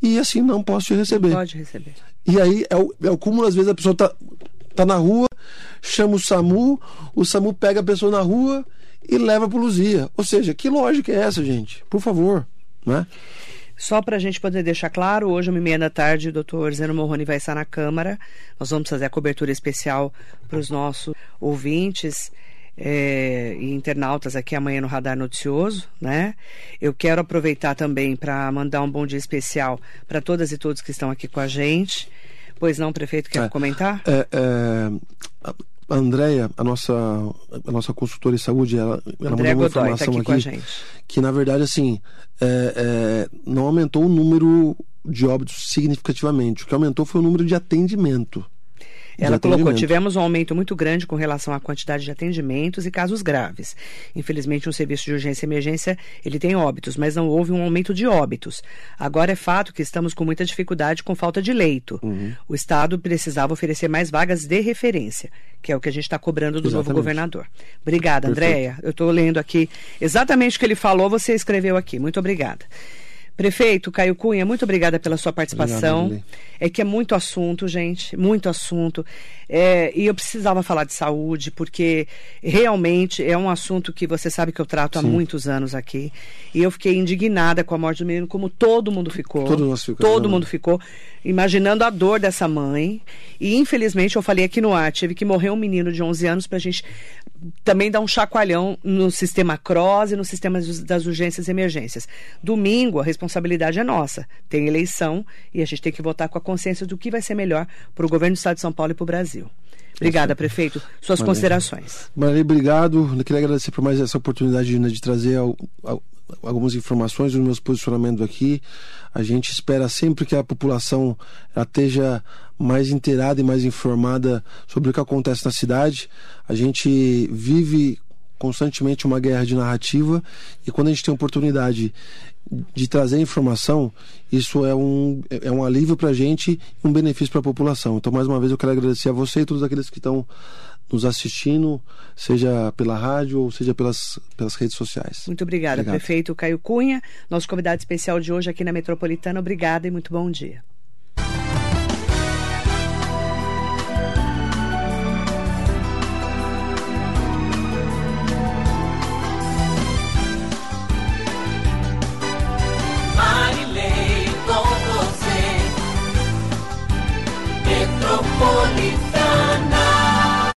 e assim não posso te receber Pode receber. e aí é o, é o cúmulo, às vezes a pessoa tá, tá na rua, chama o SAMU, o SAMU pega a pessoa na rua e leva para Luzia. Ou seja, que lógica é essa, gente? Por favor, né? Só para a gente poder deixar claro, hoje, uma e meia da tarde, o doutor Zeno Morrone vai estar na Câmara. Nós vamos fazer a cobertura especial para os nossos ouvintes é, e internautas aqui amanhã no Radar Noticioso, né? Eu quero aproveitar também para mandar um bom dia especial para todas e todos que estão aqui com a gente. Pois não, prefeito, quer é, comentar? É, é, a Andrea, a nossa, a nossa consultora em saúde, ela, ela mandou uma Godoy, tá informação tá aqui, aqui que, na verdade, assim, é, é, não aumentou o número de óbitos significativamente. O que aumentou foi o número de atendimento. Ela colocou: tivemos um aumento muito grande com relação à quantidade de atendimentos e casos graves. Infelizmente, um serviço de urgência e emergência ele tem óbitos, mas não houve um aumento de óbitos. Agora é fato que estamos com muita dificuldade com falta de leito. Uhum. O Estado precisava oferecer mais vagas de referência, que é o que a gente está cobrando do Exatamente. novo governador. Obrigada, Andréia. Eu estou lendo aqui exatamente o que ele falou, você escreveu aqui. Muito obrigada. Prefeito Caio Cunha, muito obrigada pela sua participação. Obrigado, é que é muito assunto, gente, muito assunto. É, e eu precisava falar de saúde, porque realmente é um assunto que você sabe que eu trato Sim. há muitos anos aqui. E eu fiquei indignada com a morte do menino, como todo mundo ficou. Todo, ficamos, todo mundo ficou, imaginando a dor dessa mãe. E infelizmente, eu falei aqui no ar, tive que morrer um menino de 11 anos para a gente também dar um chacoalhão no sistema CROSS e no sistema das urgências e emergências. Domingo, a responsabilidade é nossa. Tem eleição e a gente tem que votar com a consciência do que vai ser melhor para o governo do Estado de São Paulo e para o Brasil. Obrigada, prefeito. Suas considerações. Maria, obrigado. Eu queria agradecer por mais essa oportunidade né, de trazer algumas informações do meus posicionamentos aqui. A gente espera sempre que a população esteja mais inteirada e mais informada sobre o que acontece na cidade. A gente vive constantemente uma guerra de narrativa e quando a gente tem a oportunidade de trazer informação, isso é um, é um alívio para a gente e um benefício para a população. Então, mais uma vez, eu quero agradecer a você e todos aqueles que estão nos assistindo, seja pela rádio ou seja pelas, pelas redes sociais. Muito obrigada, Obrigado. prefeito Caio Cunha, nosso convidado especial de hoje aqui na Metropolitana. Obrigada e muito bom dia.